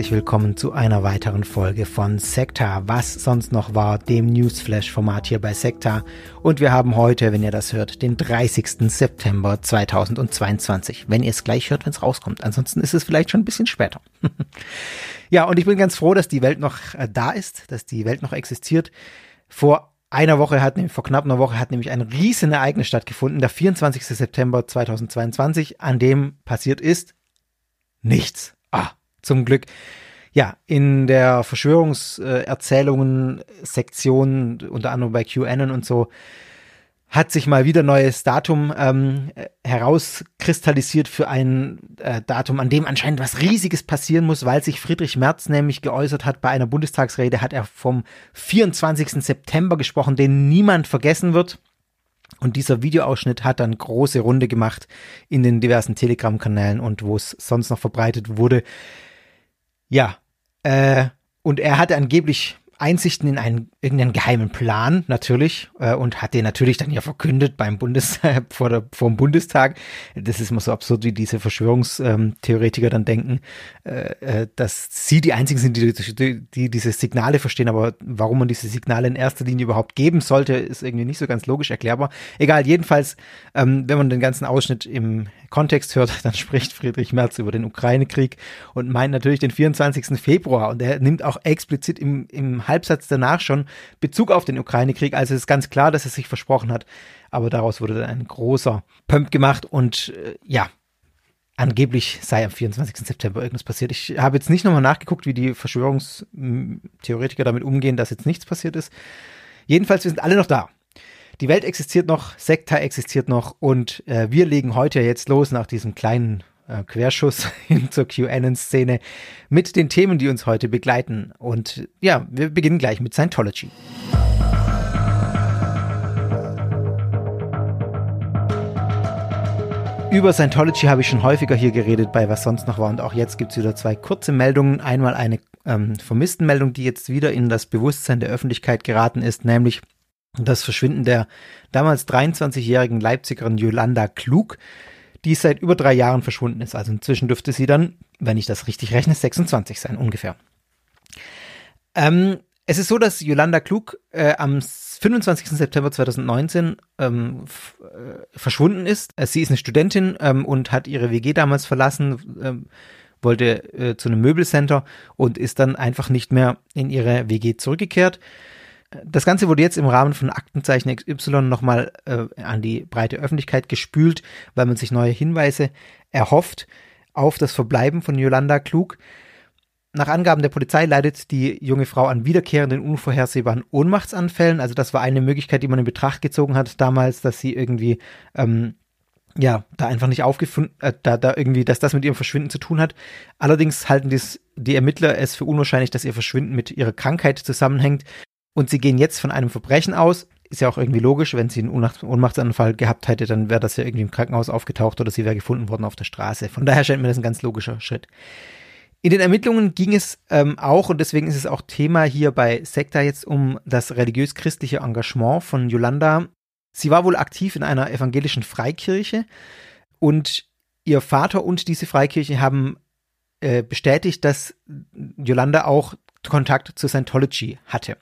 Herzlich willkommen zu einer weiteren Folge von Sekta, was sonst noch war, dem Newsflash-Format hier bei Sekta. Und wir haben heute, wenn ihr das hört, den 30. September 2022. Wenn ihr es gleich hört, wenn es rauskommt. Ansonsten ist es vielleicht schon ein bisschen später. ja, und ich bin ganz froh, dass die Welt noch äh, da ist, dass die Welt noch existiert. Vor einer Woche hat, vor knapp einer Woche hat nämlich ein riesen Ereignis stattgefunden, der 24. September 2022, an dem passiert ist nichts. Ah, zum Glück. Ja, in der Verschwörungserzählungen-Sektion, unter anderem bei QAnon und so, hat sich mal wieder neues Datum ähm, herauskristallisiert für ein äh, Datum, an dem anscheinend was Riesiges passieren muss, weil sich Friedrich Merz nämlich geäußert hat bei einer Bundestagsrede, hat er vom 24. September gesprochen, den niemand vergessen wird. Und dieser Videoausschnitt hat dann große Runde gemacht in den diversen Telegram-Kanälen und wo es sonst noch verbreitet wurde. Ja, äh, und er hatte angeblich Einsichten in einen irgendeinen geheimen Plan natürlich äh, und hat den natürlich dann ja verkündet beim Bundes vor, der, vor dem Bundestag. Das ist immer so absurd, wie diese Verschwörungstheoretiker dann denken, äh, äh, dass sie die einzigen sind, die, die, die diese Signale verstehen. Aber warum man diese Signale in erster Linie überhaupt geben sollte, ist irgendwie nicht so ganz logisch erklärbar. Egal, jedenfalls, ähm, wenn man den ganzen Ausschnitt im Kontext hört, dann spricht Friedrich Merz über den Ukraine-Krieg und meint natürlich den 24. Februar. Und er nimmt auch explizit im, im Halbsatz danach schon Bezug auf den Ukraine-Krieg. Also es ist ganz klar, dass er sich versprochen hat. Aber daraus wurde dann ein großer Pump gemacht und äh, ja, angeblich sei am 24. September irgendwas passiert. Ich habe jetzt nicht nochmal nachgeguckt, wie die Verschwörungstheoretiker damit umgehen, dass jetzt nichts passiert ist. Jedenfalls, wir sind alle noch da. Die Welt existiert noch, Sekta existiert noch und äh, wir legen heute jetzt los nach diesem kleinen äh, Querschuss hin zur QAnon-Szene mit den Themen, die uns heute begleiten. Und ja, wir beginnen gleich mit Scientology. Über Scientology habe ich schon häufiger hier geredet, bei was sonst noch war. Und auch jetzt gibt es wieder zwei kurze Meldungen. Einmal eine ähm, Vermisstenmeldung, die jetzt wieder in das Bewusstsein der Öffentlichkeit geraten ist, nämlich das Verschwinden der damals 23-jährigen Leipzigerin Yolanda Klug die seit über drei Jahren verschwunden ist. Also inzwischen dürfte sie dann, wenn ich das richtig rechne, 26 sein ungefähr. Ähm, es ist so, dass Yolanda Klug äh, am 25. September 2019 ähm, äh, verschwunden ist. Sie ist eine Studentin ähm, und hat ihre WG damals verlassen, ähm, wollte äh, zu einem Möbelcenter und ist dann einfach nicht mehr in ihre WG zurückgekehrt. Das Ganze wurde jetzt im Rahmen von Aktenzeichen XY nochmal äh, an die breite Öffentlichkeit gespült, weil man sich neue Hinweise erhofft auf das Verbleiben von Yolanda Klug. Nach Angaben der Polizei leidet die junge Frau an wiederkehrenden, unvorhersehbaren Ohnmachtsanfällen. Also das war eine Möglichkeit, die man in Betracht gezogen hat damals, dass sie irgendwie ähm, ja, da einfach nicht aufgefunden, äh, da, da irgendwie, dass das mit ihrem Verschwinden zu tun hat. Allerdings halten dies, die Ermittler es für unwahrscheinlich, dass ihr Verschwinden mit ihrer Krankheit zusammenhängt und sie gehen jetzt von einem Verbrechen aus. Ist ja auch irgendwie logisch, wenn sie einen Ohnmachtsanfall gehabt hätte, dann wäre das ja irgendwie im Krankenhaus aufgetaucht oder sie wäre gefunden worden auf der Straße. Von daher scheint mir das ein ganz logischer Schritt. In den Ermittlungen ging es ähm, auch, und deswegen ist es auch Thema hier bei Sekta jetzt um das religiös-christliche Engagement von Yolanda. Sie war wohl aktiv in einer evangelischen Freikirche und ihr Vater und diese Freikirche haben äh, bestätigt, dass Yolanda auch Kontakt zu Scientology hatte.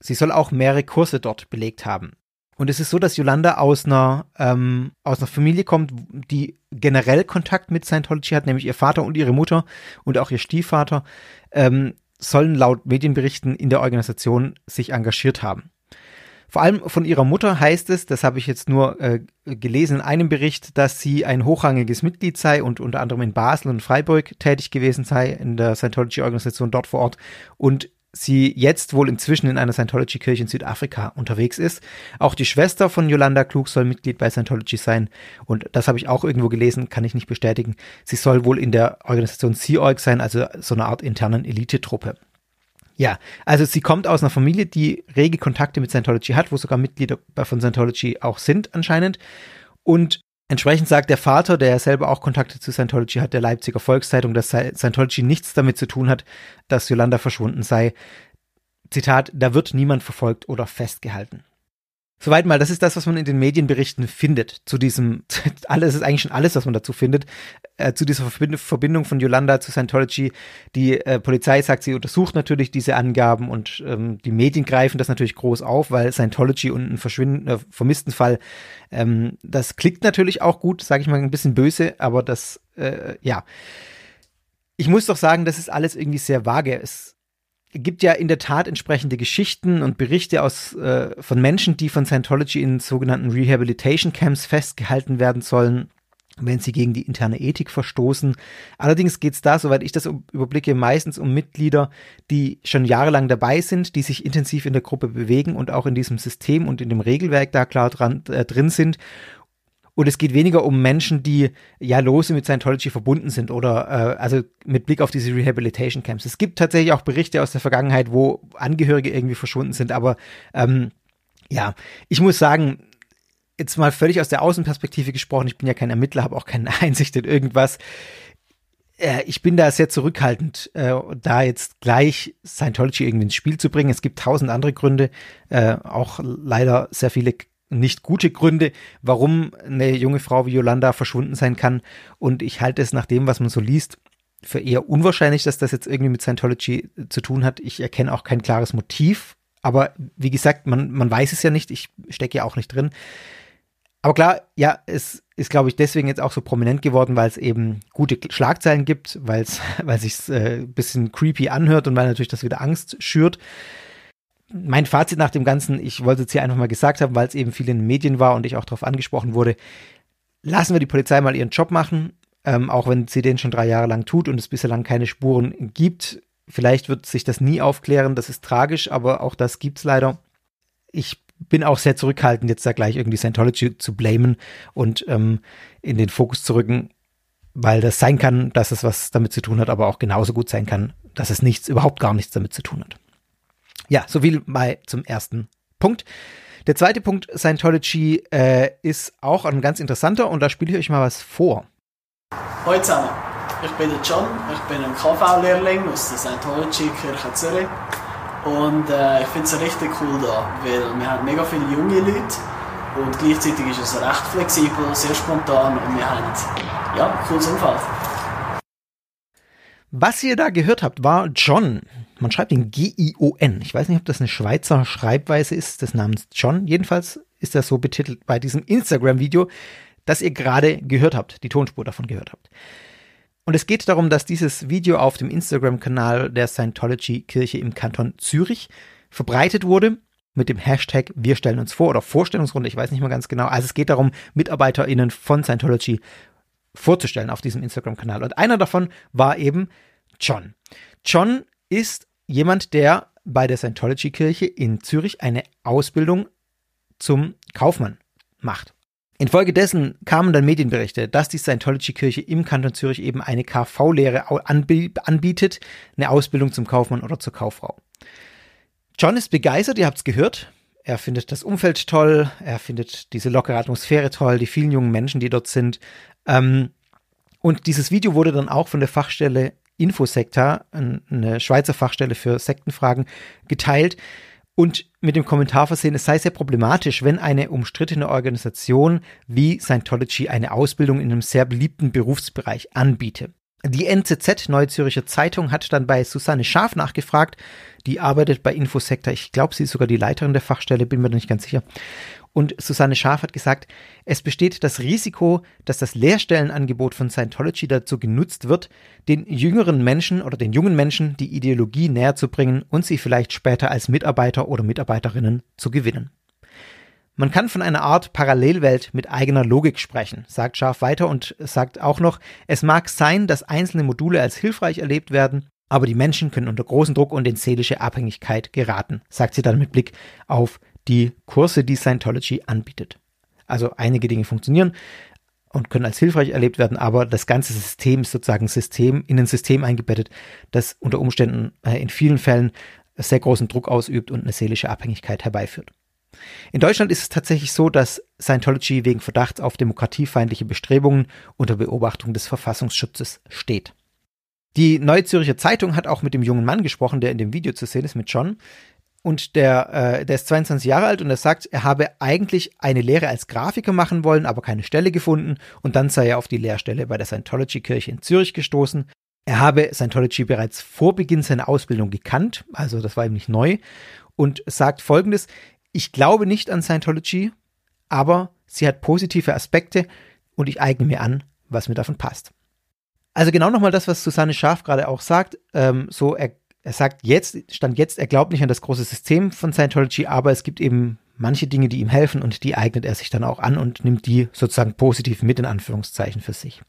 Sie soll auch mehrere Kurse dort belegt haben. Und es ist so, dass Yolanda aus einer, ähm, aus einer Familie kommt, die generell Kontakt mit Scientology hat, nämlich ihr Vater und ihre Mutter und auch ihr Stiefvater ähm, sollen laut Medienberichten in der Organisation sich engagiert haben. Vor allem von ihrer Mutter heißt es, das habe ich jetzt nur äh, gelesen in einem Bericht, dass sie ein hochrangiges Mitglied sei und unter anderem in Basel und Freiburg tätig gewesen sei in der Scientology-Organisation dort vor Ort und sie jetzt wohl inzwischen in einer Scientology-Kirche in Südafrika unterwegs ist. Auch die Schwester von Yolanda Klug soll Mitglied bei Scientology sein. Und das habe ich auch irgendwo gelesen, kann ich nicht bestätigen. Sie soll wohl in der Organisation Sea Org sein, also so eine Art internen Elitetruppe. Ja, also sie kommt aus einer Familie, die rege Kontakte mit Scientology hat, wo sogar Mitglieder von Scientology auch sind anscheinend. Und Entsprechend sagt der Vater, der selber auch Kontakte zu Scientology hat, der Leipziger Volkszeitung, dass Scientology nichts damit zu tun hat, dass Yolanda verschwunden sei. Zitat, da wird niemand verfolgt oder festgehalten. Soweit mal, das ist das, was man in den Medienberichten findet. Zu diesem, alles ist eigentlich schon alles, was man dazu findet. Äh, zu dieser Verbindung von Yolanda zu Scientology. Die äh, Polizei sagt, sie untersucht natürlich diese Angaben und ähm, die Medien greifen das natürlich groß auf, weil Scientology und ein Verschwinden, äh, vermissten Fall, ähm, das klickt natürlich auch gut, sage ich mal ein bisschen böse, aber das, äh, ja. Ich muss doch sagen, das ist alles irgendwie sehr vage. Es gibt ja in der Tat entsprechende Geschichten und Berichte aus äh, von Menschen, die von Scientology in sogenannten Rehabilitation Camps festgehalten werden sollen, wenn sie gegen die interne Ethik verstoßen. Allerdings geht es da, soweit ich das überblicke, meistens um Mitglieder, die schon jahrelang dabei sind, die sich intensiv in der Gruppe bewegen und auch in diesem System und in dem Regelwerk da klar dran, äh, drin sind und es geht weniger um Menschen, die ja lose mit Scientology verbunden sind oder äh, also mit Blick auf diese Rehabilitation Camps. Es gibt tatsächlich auch Berichte aus der Vergangenheit, wo Angehörige irgendwie verschwunden sind, aber ähm, ja, ich muss sagen, jetzt mal völlig aus der Außenperspektive gesprochen, ich bin ja kein Ermittler, habe auch keine Einsicht in irgendwas. Äh, ich bin da sehr zurückhaltend, äh, da jetzt gleich Scientology irgendwie ins Spiel zu bringen. Es gibt tausend andere Gründe, äh, auch leider sehr viele nicht gute Gründe, warum eine junge Frau wie Yolanda verschwunden sein kann. Und ich halte es nach dem, was man so liest, für eher unwahrscheinlich, dass das jetzt irgendwie mit Scientology zu tun hat. Ich erkenne auch kein klares Motiv. Aber wie gesagt, man, man weiß es ja nicht. Ich stecke ja auch nicht drin. Aber klar, ja, es ist, glaube ich, deswegen jetzt auch so prominent geworden, weil es eben gute Schlagzeilen gibt, weil es, weil sich äh, ein bisschen creepy anhört und weil natürlich das wieder Angst schürt mein Fazit nach dem Ganzen, ich wollte es hier einfach mal gesagt haben, weil es eben viel in den Medien war und ich auch darauf angesprochen wurde, lassen wir die Polizei mal ihren Job machen, ähm, auch wenn sie den schon drei Jahre lang tut und es bislang keine Spuren gibt. Vielleicht wird sich das nie aufklären, das ist tragisch, aber auch das gibt es leider. Ich bin auch sehr zurückhaltend, jetzt da gleich irgendwie Scientology zu blamen und ähm, in den Fokus zu rücken, weil das sein kann, dass es was damit zu tun hat, aber auch genauso gut sein kann, dass es nichts, überhaupt gar nichts damit zu tun hat. Ja, so viel mal zum ersten Punkt. Der zweite Punkt, Scientology, äh, ist auch ein ganz interessanter und da spiele ich euch mal was vor. Hallo zusammen, ich bin der John, ich bin ein KV-Lehrling aus der Scientology-Kirche Zürich und äh, ich finde es richtig cool da, weil wir haben mega viele junge Leute und gleichzeitig ist es recht flexibel, sehr spontan und wir haben ja, ein cooles Umfeld. Was ihr da gehört habt, war John. Man schreibt ihn G-I-O-N. Ich weiß nicht, ob das eine Schweizer Schreibweise ist des Namens John. Jedenfalls ist das so betitelt bei diesem Instagram-Video, das ihr gerade gehört habt, die Tonspur davon gehört habt. Und es geht darum, dass dieses Video auf dem Instagram-Kanal der Scientology-Kirche im Kanton Zürich verbreitet wurde mit dem Hashtag Wir stellen uns vor oder Vorstellungsrunde, ich weiß nicht mal ganz genau. Also es geht darum, MitarbeiterInnen von Scientology vorzustellen auf diesem Instagram-Kanal. Und einer davon war eben John. John ist jemand, der bei der Scientology-Kirche in Zürich eine Ausbildung zum Kaufmann macht. Infolgedessen kamen dann Medienberichte, dass die Scientology-Kirche im Kanton Zürich eben eine KV-Lehre anbietet, eine Ausbildung zum Kaufmann oder zur Kauffrau. John ist begeistert, ihr habt es gehört. Er findet das Umfeld toll, er findet diese lockere Atmosphäre toll, die vielen jungen Menschen, die dort sind. Ähm, und dieses Video wurde dann auch von der Fachstelle Infosekta, eine Schweizer Fachstelle für Sektenfragen, geteilt und mit dem Kommentar versehen, es sei sehr problematisch, wenn eine umstrittene Organisation wie Scientology eine Ausbildung in einem sehr beliebten Berufsbereich anbiete. Die NZZ, Neue Zürcher Zeitung, hat dann bei Susanne Schaf nachgefragt. Die arbeitet bei Infosektor. Ich glaube, sie ist sogar die Leiterin der Fachstelle, bin mir nicht ganz sicher. Und Susanne Schaf hat gesagt, es besteht das Risiko, dass das Lehrstellenangebot von Scientology dazu genutzt wird, den jüngeren Menschen oder den jungen Menschen die Ideologie näher zu bringen und sie vielleicht später als Mitarbeiter oder Mitarbeiterinnen zu gewinnen. Man kann von einer Art Parallelwelt mit eigener Logik sprechen, sagt Scharf weiter und sagt auch noch, es mag sein, dass einzelne Module als hilfreich erlebt werden, aber die Menschen können unter großen Druck und in seelische Abhängigkeit geraten, sagt sie dann mit Blick auf die Kurse, die Scientology anbietet. Also einige Dinge funktionieren und können als hilfreich erlebt werden, aber das ganze System ist sozusagen System in ein System eingebettet, das unter Umständen äh, in vielen Fällen sehr großen Druck ausübt und eine seelische Abhängigkeit herbeiführt. In Deutschland ist es tatsächlich so, dass Scientology wegen Verdachts auf demokratiefeindliche Bestrebungen unter Beobachtung des Verfassungsschutzes steht. Die Neue Zürcher Zeitung hat auch mit dem jungen Mann gesprochen, der in dem Video zu sehen ist, mit John. und der, äh, der ist 22 Jahre alt und er sagt, er habe eigentlich eine Lehre als Grafiker machen wollen, aber keine Stelle gefunden und dann sei er auf die Lehrstelle bei der Scientology-Kirche in Zürich gestoßen. Er habe Scientology bereits vor Beginn seiner Ausbildung gekannt, also das war ihm nicht neu, und sagt folgendes, ich glaube nicht an Scientology, aber sie hat positive Aspekte und ich eigne mir an, was mir davon passt. Also genau nochmal das, was Susanne Scharf gerade auch sagt, ähm, so er er sagt jetzt, stand jetzt, er glaubt nicht an das große System von Scientology, aber es gibt eben manche Dinge, die ihm helfen und die eignet er sich dann auch an und nimmt die sozusagen positiv mit in Anführungszeichen für sich.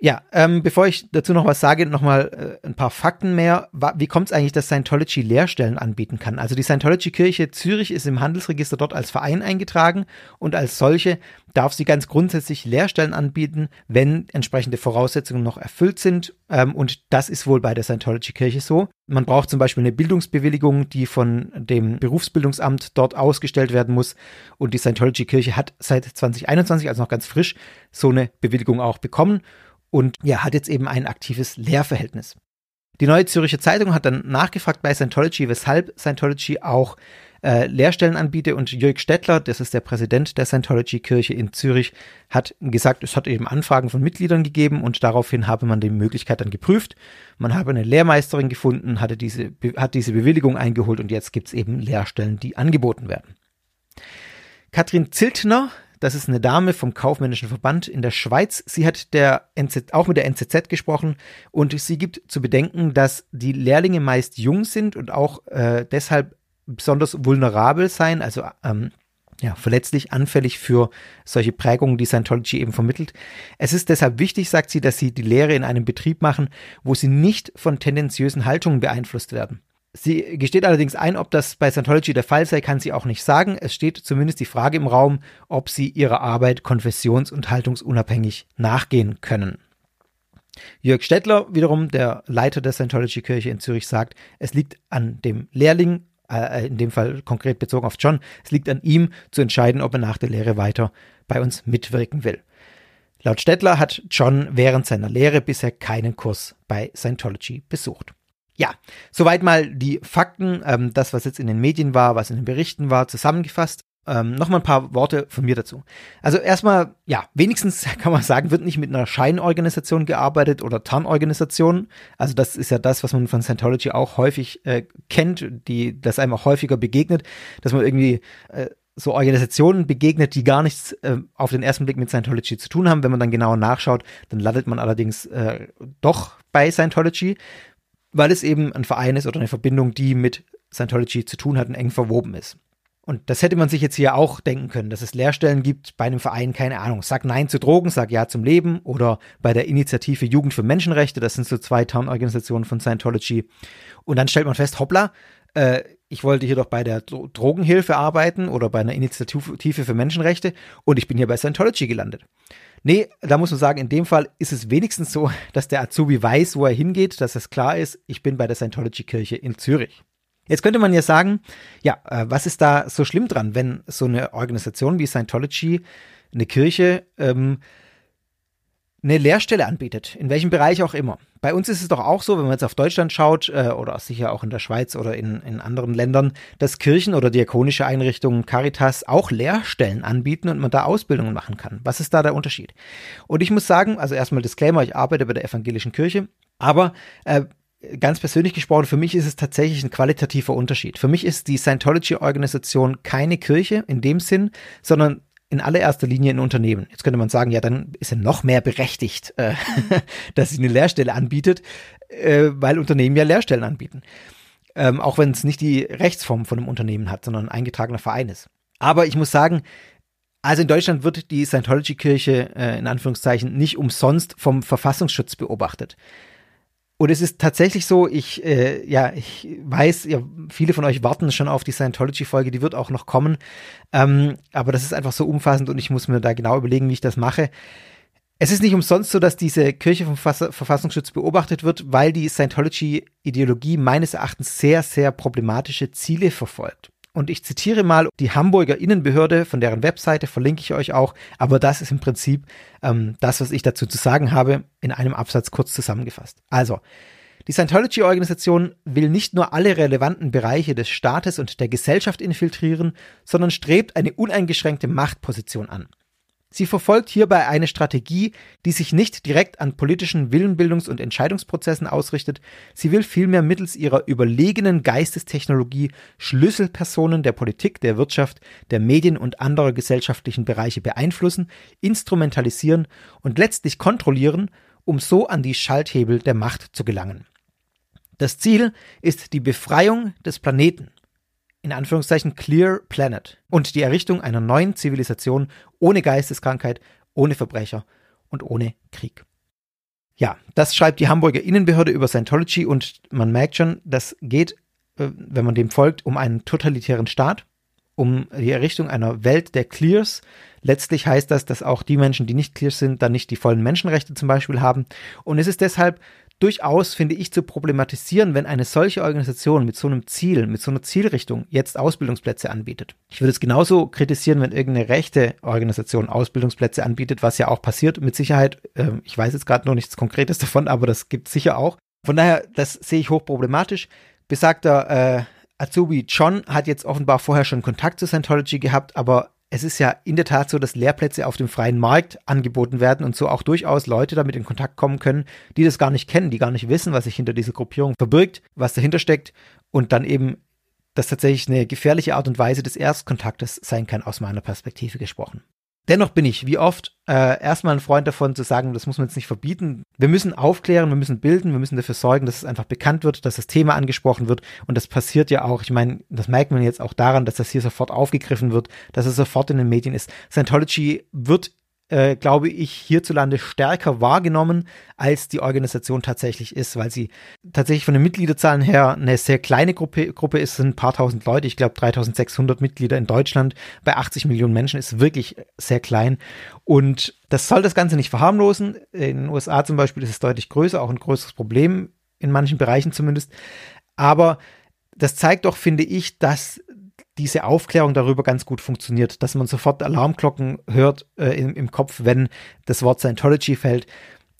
Ja, ähm, bevor ich dazu noch was sage, nochmal äh, ein paar Fakten mehr. Wie kommt es eigentlich, dass Scientology Lehrstellen anbieten kann? Also die Scientology-Kirche Zürich ist im Handelsregister dort als Verein eingetragen und als solche darf sie ganz grundsätzlich Lehrstellen anbieten, wenn entsprechende Voraussetzungen noch erfüllt sind. Ähm, und das ist wohl bei der Scientology-Kirche so. Man braucht zum Beispiel eine Bildungsbewilligung, die von dem Berufsbildungsamt dort ausgestellt werden muss. Und die Scientology-Kirche hat seit 2021, also noch ganz frisch, so eine Bewilligung auch bekommen und ja, hat jetzt eben ein aktives Lehrverhältnis. Die Neue Zürcher Zeitung hat dann nachgefragt bei Scientology, weshalb Scientology auch äh, Lehrstellen anbietet und Jörg Stettler, das ist der Präsident der Scientology-Kirche in Zürich, hat gesagt, es hat eben Anfragen von Mitgliedern gegeben und daraufhin habe man die Möglichkeit dann geprüft. Man habe eine Lehrmeisterin gefunden, hatte diese, hat diese Bewilligung eingeholt und jetzt gibt es eben Lehrstellen, die angeboten werden. Katrin Ziltner, das ist eine Dame vom Kaufmännischen Verband in der Schweiz. Sie hat der NZ, auch mit der NZZ gesprochen und sie gibt zu bedenken, dass die Lehrlinge meist jung sind und auch äh, deshalb besonders vulnerabel sein, also ähm, ja, verletzlich, anfällig für solche Prägungen, die Scientology eben vermittelt. Es ist deshalb wichtig, sagt sie, dass sie die Lehre in einem Betrieb machen, wo sie nicht von tendenziösen Haltungen beeinflusst werden. Sie gesteht allerdings ein, ob das bei Scientology der Fall sei, kann sie auch nicht sagen. Es steht zumindest die Frage im Raum, ob sie ihrer Arbeit konfessions- und haltungsunabhängig nachgehen können. Jörg Stettler, wiederum der Leiter der Scientology-Kirche in Zürich, sagt, es liegt an dem Lehrling, äh, in dem Fall konkret bezogen auf John, es liegt an ihm zu entscheiden, ob er nach der Lehre weiter bei uns mitwirken will. Laut Stettler hat John während seiner Lehre bisher keinen Kurs bei Scientology besucht. Ja, soweit mal die Fakten, ähm, das, was jetzt in den Medien war, was in den Berichten war, zusammengefasst. Ähm, Nochmal ein paar Worte von mir dazu. Also erstmal, ja, wenigstens kann man sagen, wird nicht mit einer Scheinorganisation gearbeitet oder Tarnorganisation. Also das ist ja das, was man von Scientology auch häufig äh, kennt, die, das einem auch häufiger begegnet, dass man irgendwie äh, so Organisationen begegnet, die gar nichts äh, auf den ersten Blick mit Scientology zu tun haben. Wenn man dann genauer nachschaut, dann landet man allerdings äh, doch bei Scientology weil es eben ein Verein ist oder eine Verbindung, die mit Scientology zu tun hat und eng verwoben ist. Und das hätte man sich jetzt hier auch denken können, dass es Lehrstellen gibt bei einem Verein, keine Ahnung, sag Nein zu Drogen, sag Ja zum Leben oder bei der Initiative Jugend für Menschenrechte, das sind so zwei Tarnorganisationen von Scientology. Und dann stellt man fest, hoppla, äh, ich wollte hier doch bei der Drogenhilfe arbeiten oder bei einer Initiative für Menschenrechte und ich bin hier bei Scientology gelandet. Nee, da muss man sagen, in dem Fall ist es wenigstens so, dass der Azubi weiß, wo er hingeht, dass es klar ist, ich bin bei der Scientology-Kirche in Zürich. Jetzt könnte man ja sagen, ja, äh, was ist da so schlimm dran, wenn so eine Organisation wie Scientology, eine Kirche, ähm, eine Lehrstelle anbietet, in welchem Bereich auch immer. Bei uns ist es doch auch so, wenn man jetzt auf Deutschland schaut äh, oder sicher auch in der Schweiz oder in, in anderen Ländern, dass Kirchen oder diakonische Einrichtungen Caritas auch Lehrstellen anbieten und man da Ausbildungen machen kann. Was ist da der Unterschied? Und ich muss sagen, also erstmal Disclaimer, ich arbeite bei der evangelischen Kirche, aber äh, ganz persönlich gesprochen, für mich ist es tatsächlich ein qualitativer Unterschied. Für mich ist die Scientology-Organisation keine Kirche in dem Sinn, sondern in allererster Linie ein Unternehmen. Jetzt könnte man sagen, ja, dann ist er noch mehr berechtigt, äh, dass sie eine Lehrstelle anbietet, äh, weil Unternehmen ja Lehrstellen anbieten. Ähm, auch wenn es nicht die Rechtsform von einem Unternehmen hat, sondern ein eingetragener Verein ist. Aber ich muss sagen, also in Deutschland wird die Scientology-Kirche äh, in Anführungszeichen nicht umsonst vom Verfassungsschutz beobachtet. Und es ist tatsächlich so, ich, äh, ja, ich weiß, ja, viele von euch warten schon auf die Scientology-Folge, die wird auch noch kommen. Ähm, aber das ist einfach so umfassend und ich muss mir da genau überlegen, wie ich das mache. Es ist nicht umsonst so, dass diese Kirche vom Verfassungsschutz beobachtet wird, weil die Scientology-Ideologie meines Erachtens sehr, sehr problematische Ziele verfolgt. Und ich zitiere mal die Hamburger Innenbehörde, von deren Webseite verlinke ich euch auch. Aber das ist im Prinzip ähm, das, was ich dazu zu sagen habe, in einem Absatz kurz zusammengefasst. Also, Die Scientology-Organisation will nicht nur alle relevanten Bereiche des Staates und der Gesellschaft infiltrieren, sondern strebt eine uneingeschränkte Machtposition an. Sie verfolgt hierbei eine Strategie, die sich nicht direkt an politischen Willenbildungs- und Entscheidungsprozessen ausrichtet, sie will vielmehr mittels ihrer überlegenen Geistestechnologie Schlüsselpersonen der Politik, der Wirtschaft, der Medien und anderer gesellschaftlichen Bereiche beeinflussen, instrumentalisieren und letztlich kontrollieren, um so an die Schalthebel der Macht zu gelangen. Das Ziel ist die Befreiung des Planeten in Anführungszeichen Clear Planet und die Errichtung einer neuen Zivilisation ohne Geisteskrankheit, ohne Verbrecher und ohne Krieg. Ja, das schreibt die Hamburger Innenbehörde über Scientology und man merkt schon, das geht, äh, wenn man dem folgt, um einen totalitären Staat, um die Errichtung einer Welt der Clears. Letztlich heißt das, dass auch die Menschen, die nicht Clears sind, dann nicht die vollen Menschenrechte zum Beispiel haben. Und es ist deshalb durchaus, finde ich, zu problematisieren, wenn eine solche Organisation mit so einem Ziel, mit so einer Zielrichtung jetzt Ausbildungsplätze anbietet. Ich würde es genauso kritisieren, wenn irgendeine rechte Organisation Ausbildungsplätze anbietet, was ja auch passiert, mit Sicherheit. Ähm, ich weiß jetzt gerade noch nichts Konkretes davon, aber das gibt es sicher auch. Von daher, das sehe ich hochproblematisch. Besagter äh, Azubi John hat jetzt offenbar vorher schon Kontakt zu Scientology gehabt, aber es ist ja in der Tat so, dass Lehrplätze auf dem freien Markt angeboten werden und so auch durchaus Leute damit in Kontakt kommen können, die das gar nicht kennen, die gar nicht wissen, was sich hinter dieser Gruppierung verbirgt, was dahinter steckt und dann eben das tatsächlich eine gefährliche Art und Weise des Erstkontaktes sein kann, aus meiner Perspektive gesprochen. Dennoch bin ich, wie oft, äh, erstmal ein Freund davon zu sagen, das muss man jetzt nicht verbieten. Wir müssen aufklären, wir müssen bilden, wir müssen dafür sorgen, dass es einfach bekannt wird, dass das Thema angesprochen wird. Und das passiert ja auch. Ich meine, das merkt man jetzt auch daran, dass das hier sofort aufgegriffen wird, dass es sofort in den Medien ist. Scientology wird äh, glaube ich, hierzulande stärker wahrgenommen, als die Organisation tatsächlich ist, weil sie tatsächlich von den Mitgliederzahlen her eine sehr kleine Gruppe, Gruppe ist, sind ein paar tausend Leute, ich glaube 3600 Mitglieder in Deutschland, bei 80 Millionen Menschen ist wirklich sehr klein. Und das soll das Ganze nicht verharmlosen. In den USA zum Beispiel ist es deutlich größer, auch ein größeres Problem, in manchen Bereichen zumindest, aber das zeigt doch, finde ich, dass diese Aufklärung darüber ganz gut funktioniert, dass man sofort Alarmglocken hört äh, im, im Kopf, wenn das Wort Scientology fällt.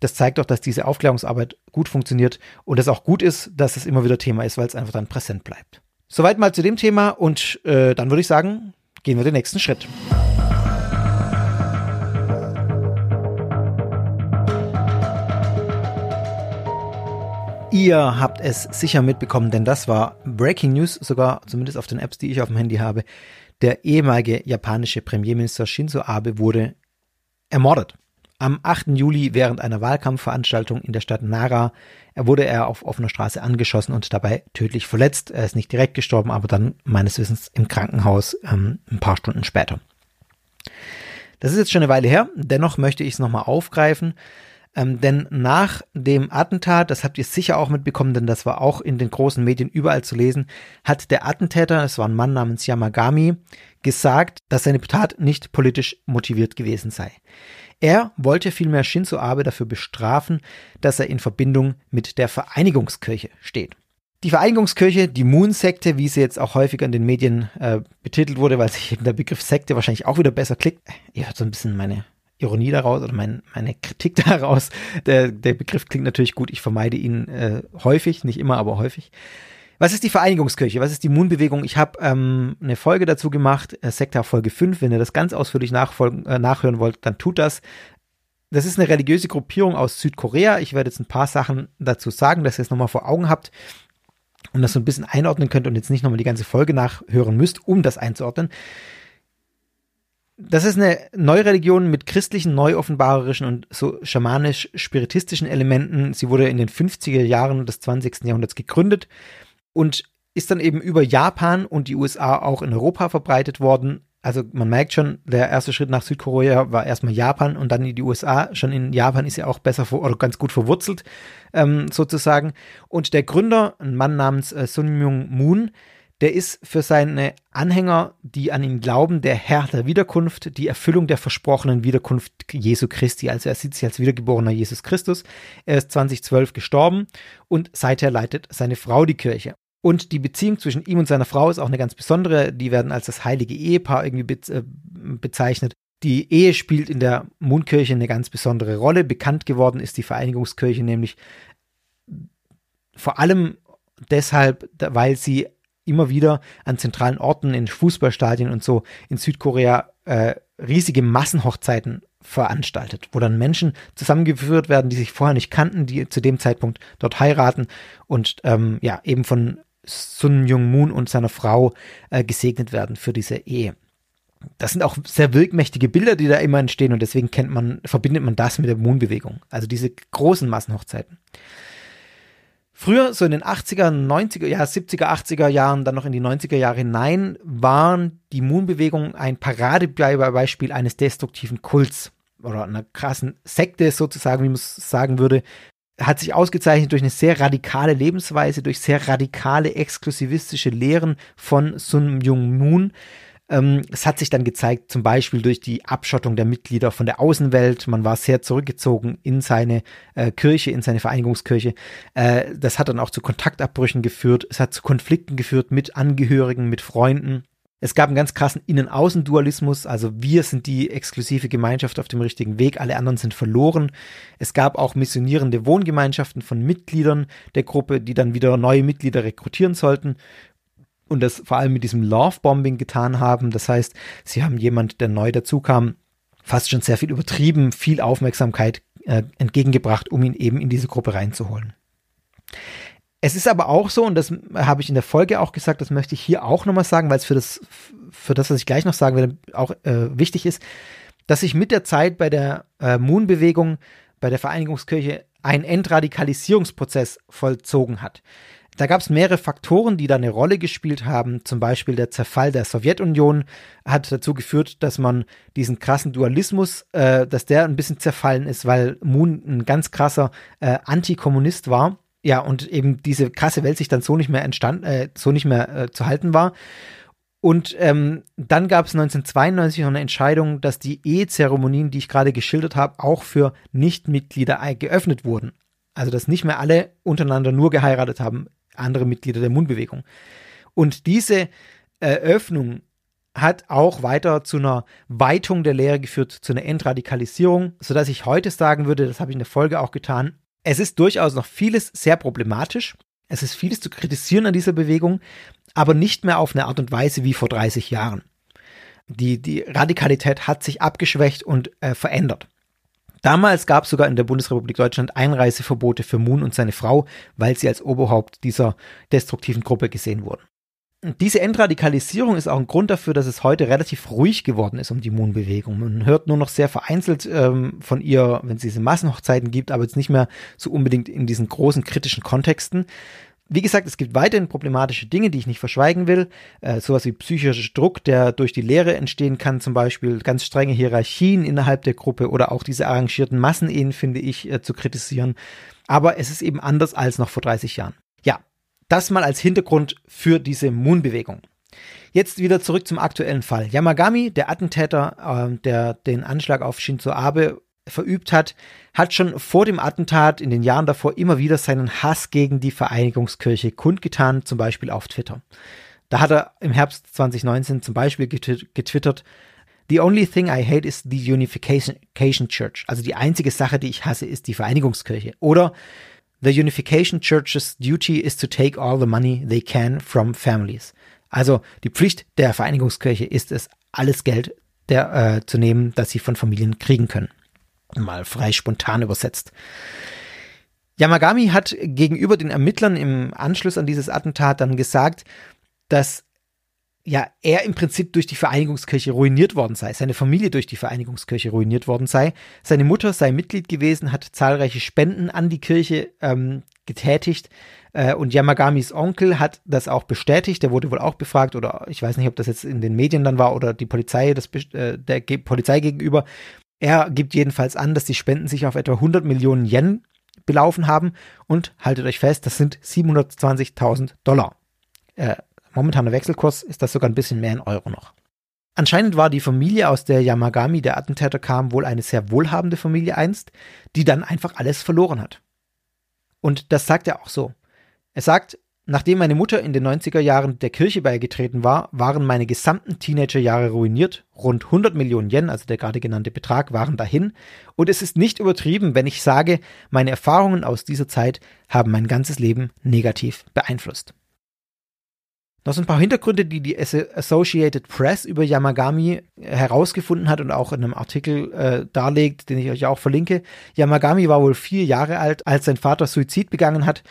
Das zeigt doch, dass diese Aufklärungsarbeit gut funktioniert und es auch gut ist, dass es immer wieder Thema ist, weil es einfach dann präsent bleibt. Soweit mal zu dem Thema und äh, dann würde ich sagen, gehen wir den nächsten Schritt. Ihr habt es sicher mitbekommen, denn das war Breaking News, sogar zumindest auf den Apps, die ich auf dem Handy habe. Der ehemalige japanische Premierminister Shinzo Abe wurde ermordet. Am 8. Juli während einer Wahlkampfveranstaltung in der Stadt Nara wurde er auf offener Straße angeschossen und dabei tödlich verletzt. Er ist nicht direkt gestorben, aber dann meines Wissens im Krankenhaus ähm, ein paar Stunden später. Das ist jetzt schon eine Weile her, dennoch möchte ich es nochmal aufgreifen, ähm, denn nach dem Attentat, das habt ihr sicher auch mitbekommen, denn das war auch in den großen Medien überall zu lesen, hat der Attentäter, es war ein Mann namens Yamagami, gesagt, dass seine Tat nicht politisch motiviert gewesen sei. Er wollte vielmehr Shinzo Abe dafür bestrafen, dass er in Verbindung mit der Vereinigungskirche steht. Die Vereinigungskirche, die Moon-Sekte, wie sie jetzt auch häufiger in den Medien äh, betitelt wurde, weil sich eben der Begriff Sekte wahrscheinlich auch wieder besser klickt. Ihr hört so ein bisschen meine Ironie daraus oder mein, meine Kritik daraus. Der, der Begriff klingt natürlich gut, ich vermeide ihn äh, häufig, nicht immer, aber häufig. Was ist die Vereinigungskirche? Was ist die Moon-Bewegung? Ich habe ähm, eine Folge dazu gemacht, äh, Sekta Folge 5. Wenn ihr das ganz ausführlich nachfolgen, äh, nachhören wollt, dann tut das. Das ist eine religiöse Gruppierung aus Südkorea. Ich werde jetzt ein paar Sachen dazu sagen, dass ihr es nochmal vor Augen habt und das so ein bisschen einordnen könnt und jetzt nicht nochmal die ganze Folge nachhören müsst, um das einzuordnen das ist eine Neureligion mit christlichen, neuoffenbarerischen und so schamanisch-spiritistischen Elementen. Sie wurde in den 50er Jahren des 20. Jahrhunderts gegründet und ist dann eben über Japan und die USA auch in Europa verbreitet worden. Also man merkt schon, der erste Schritt nach Südkorea war erstmal Japan und dann in die USA. Schon in Japan ist ja auch besser oder ganz gut verwurzelt ähm, sozusagen. Und der Gründer, ein Mann namens äh, Sun Myung Moon, der ist für seine Anhänger, die an ihn glauben, der Herr der Wiederkunft, die Erfüllung der versprochenen Wiederkunft Jesu Christi. Also er sieht sich als wiedergeborener Jesus Christus. Er ist 2012 gestorben und seither leitet seine Frau die Kirche. Und die Beziehung zwischen ihm und seiner Frau ist auch eine ganz besondere. Die werden als das heilige Ehepaar irgendwie äh, bezeichnet. Die Ehe spielt in der Mundkirche eine ganz besondere Rolle. Bekannt geworden ist die Vereinigungskirche nämlich vor allem deshalb, weil sie immer wieder an zentralen Orten in Fußballstadien und so in Südkorea äh, riesige Massenhochzeiten veranstaltet, wo dann Menschen zusammengeführt werden, die sich vorher nicht kannten, die zu dem Zeitpunkt dort heiraten und ähm, ja eben von Sun Jung Moon und seiner Frau äh, gesegnet werden für diese Ehe. Das sind auch sehr wirkmächtige Bilder, die da immer entstehen und deswegen kennt man, verbindet man das mit der Moon-Bewegung. Also diese großen Massenhochzeiten. Früher, so in den 80er, 90er, ja, 70er, 80er Jahren, dann noch in die 90er Jahre hinein, waren die Moon-Bewegung ein Paradebeispiel eines destruktiven Kults oder einer krassen Sekte sozusagen, wie man es sagen würde, hat sich ausgezeichnet durch eine sehr radikale Lebensweise, durch sehr radikale exklusivistische Lehren von Sun Myung Moon. Ähm, es hat sich dann gezeigt, zum Beispiel durch die Abschottung der Mitglieder von der Außenwelt. Man war sehr zurückgezogen in seine äh, Kirche, in seine Vereinigungskirche. Äh, das hat dann auch zu Kontaktabbrüchen geführt. Es hat zu Konflikten geführt mit Angehörigen, mit Freunden. Es gab einen ganz krassen Innen-Außen-Dualismus, also wir sind die exklusive Gemeinschaft auf dem richtigen Weg, alle anderen sind verloren. Es gab auch missionierende Wohngemeinschaften von Mitgliedern der Gruppe, die dann wieder neue Mitglieder rekrutieren sollten und das vor allem mit diesem Love-Bombing getan haben. Das heißt, sie haben jemand, der neu dazukam, fast schon sehr viel übertrieben, viel Aufmerksamkeit äh, entgegengebracht, um ihn eben in diese Gruppe reinzuholen. Es ist aber auch so, und das habe ich in der Folge auch gesagt, das möchte ich hier auch nochmal sagen, weil es für das, für das, was ich gleich noch sagen werde, auch äh, wichtig ist, dass sich mit der Zeit bei der äh, Moon-Bewegung, bei der Vereinigungskirche ein Entradikalisierungsprozess vollzogen hat. Da gab es mehrere Faktoren, die da eine Rolle gespielt haben. Zum Beispiel der Zerfall der Sowjetunion hat dazu geführt, dass man diesen krassen Dualismus, äh, dass der ein bisschen zerfallen ist, weil Moon ein ganz krasser äh, Antikommunist war ja, und eben diese krasse Welt sich dann so nicht mehr entstand, äh, so nicht mehr äh, zu halten war. Und ähm, dann gab es 1992 noch eine Entscheidung, dass die Ehezeremonien, die ich gerade geschildert habe, auch für Nichtmitglieder geöffnet wurden. Also dass nicht mehr alle untereinander nur geheiratet haben, andere Mitglieder der Mundbewegung. Und diese Eröffnung hat auch weiter zu einer Weitung der Lehre geführt, zu einer Entradikalisierung, sodass ich heute sagen würde, das habe ich in der Folge auch getan, es ist durchaus noch vieles sehr problematisch. Es ist vieles zu kritisieren an dieser Bewegung, aber nicht mehr auf eine Art und Weise wie vor 30 Jahren. Die, die Radikalität hat sich abgeschwächt und äh, verändert. Damals gab es sogar in der Bundesrepublik Deutschland Einreiseverbote für Moon und seine Frau, weil sie als Oberhaupt dieser destruktiven Gruppe gesehen wurden diese Entradikalisierung ist auch ein Grund dafür, dass es heute relativ ruhig geworden ist um die Moon-Bewegung. Man hört nur noch sehr vereinzelt ähm, von ihr, wenn es diese Massenhochzeiten gibt, aber jetzt nicht mehr so unbedingt in diesen großen kritischen Kontexten. Wie gesagt, es gibt weiterhin problematische Dinge, die ich nicht verschweigen will. Äh, sowas wie psychischer Druck, der durch die Lehre entstehen kann, zum Beispiel ganz strenge Hierarchien innerhalb der Gruppe oder auch diese arrangierten Massenehen, finde ich, äh, zu kritisieren. Aber es ist eben anders als noch vor 30 Jahren. Ja, das mal als Hintergrund für diese Moon-Bewegung. Jetzt wieder zurück zum aktuellen Fall. Yamagami, der Attentäter, äh, der den Anschlag auf Shinzo Abe verübt hat, hat schon vor dem Attentat in den Jahren davor immer wieder seinen Hass gegen die Vereinigungskirche kundgetan, zum Beispiel auf Twitter. Da hat er im Herbst 2019 zum Beispiel getwittert, The only thing I hate is the Unification Church. Also die einzige Sache, die ich hasse, ist die Vereinigungskirche. Oder The Unification Church's duty is to take all the money they can from families. Also die Pflicht der Vereinigungskirche ist es, alles Geld der, äh, zu nehmen, das sie von Familien kriegen können. Mal frei spontan übersetzt. Yamagami hat gegenüber den Ermittlern im Anschluss an dieses Attentat dann gesagt, dass ja, er im Prinzip durch die Vereinigungskirche ruiniert worden sei, seine Familie durch die Vereinigungskirche ruiniert worden sei. Seine Mutter sei Mitglied gewesen, hat zahlreiche Spenden an die Kirche ähm, getätigt. Äh, und Yamagamis Onkel hat das auch bestätigt. Der wurde wohl auch befragt oder ich weiß nicht, ob das jetzt in den Medien dann war oder die Polizei, das, äh, der Ge Polizei gegenüber. Er gibt jedenfalls an, dass die Spenden sich auf etwa 100 Millionen Yen belaufen haben und haltet euch fest, das sind 720.000 Dollar. Äh, momentaner Wechselkurs ist das sogar ein bisschen mehr in Euro noch. Anscheinend war die Familie, aus der Yamagami, der Attentäter, kam, wohl eine sehr wohlhabende Familie einst, die dann einfach alles verloren hat. Und das sagt er auch so. Er sagt, Nachdem meine Mutter in den 90er Jahren der Kirche beigetreten war, waren meine gesamten Teenagerjahre ruiniert. Rund 100 Millionen Yen, also der gerade genannte Betrag, waren dahin. Und es ist nicht übertrieben, wenn ich sage, meine Erfahrungen aus dieser Zeit haben mein ganzes Leben negativ beeinflusst. Noch so ein paar Hintergründe, die die Associated Press über Yamagami herausgefunden hat und auch in einem Artikel äh, darlegt, den ich euch auch verlinke. Yamagami war wohl vier Jahre alt, als sein Vater Suizid begangen hat.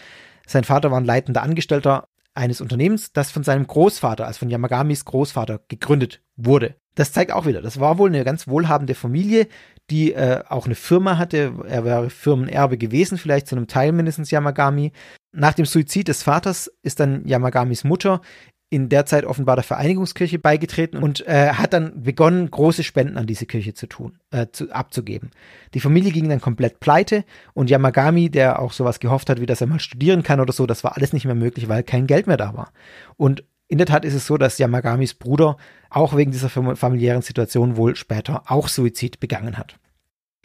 Sein Vater war ein leitender Angestellter eines Unternehmens, das von seinem Großvater, also von Yamagamis Großvater, gegründet wurde. Das zeigt auch wieder, das war wohl eine ganz wohlhabende Familie, die äh, auch eine Firma hatte. Er wäre Firmenerbe gewesen, vielleicht zu einem Teil mindestens Yamagami. Nach dem Suizid des Vaters ist dann Yamagamis Mutter in der Zeit offenbar der Vereinigungskirche beigetreten und äh, hat dann begonnen, große Spenden an diese Kirche zu tun, äh, zu, abzugeben. Die Familie ging dann komplett pleite und Yamagami, der auch sowas gehofft hat, wie dass er mal studieren kann oder so, das war alles nicht mehr möglich, weil kein Geld mehr da war. Und in der Tat ist es so, dass Yamagamis Bruder auch wegen dieser familiären Situation wohl später auch Suizid begangen hat.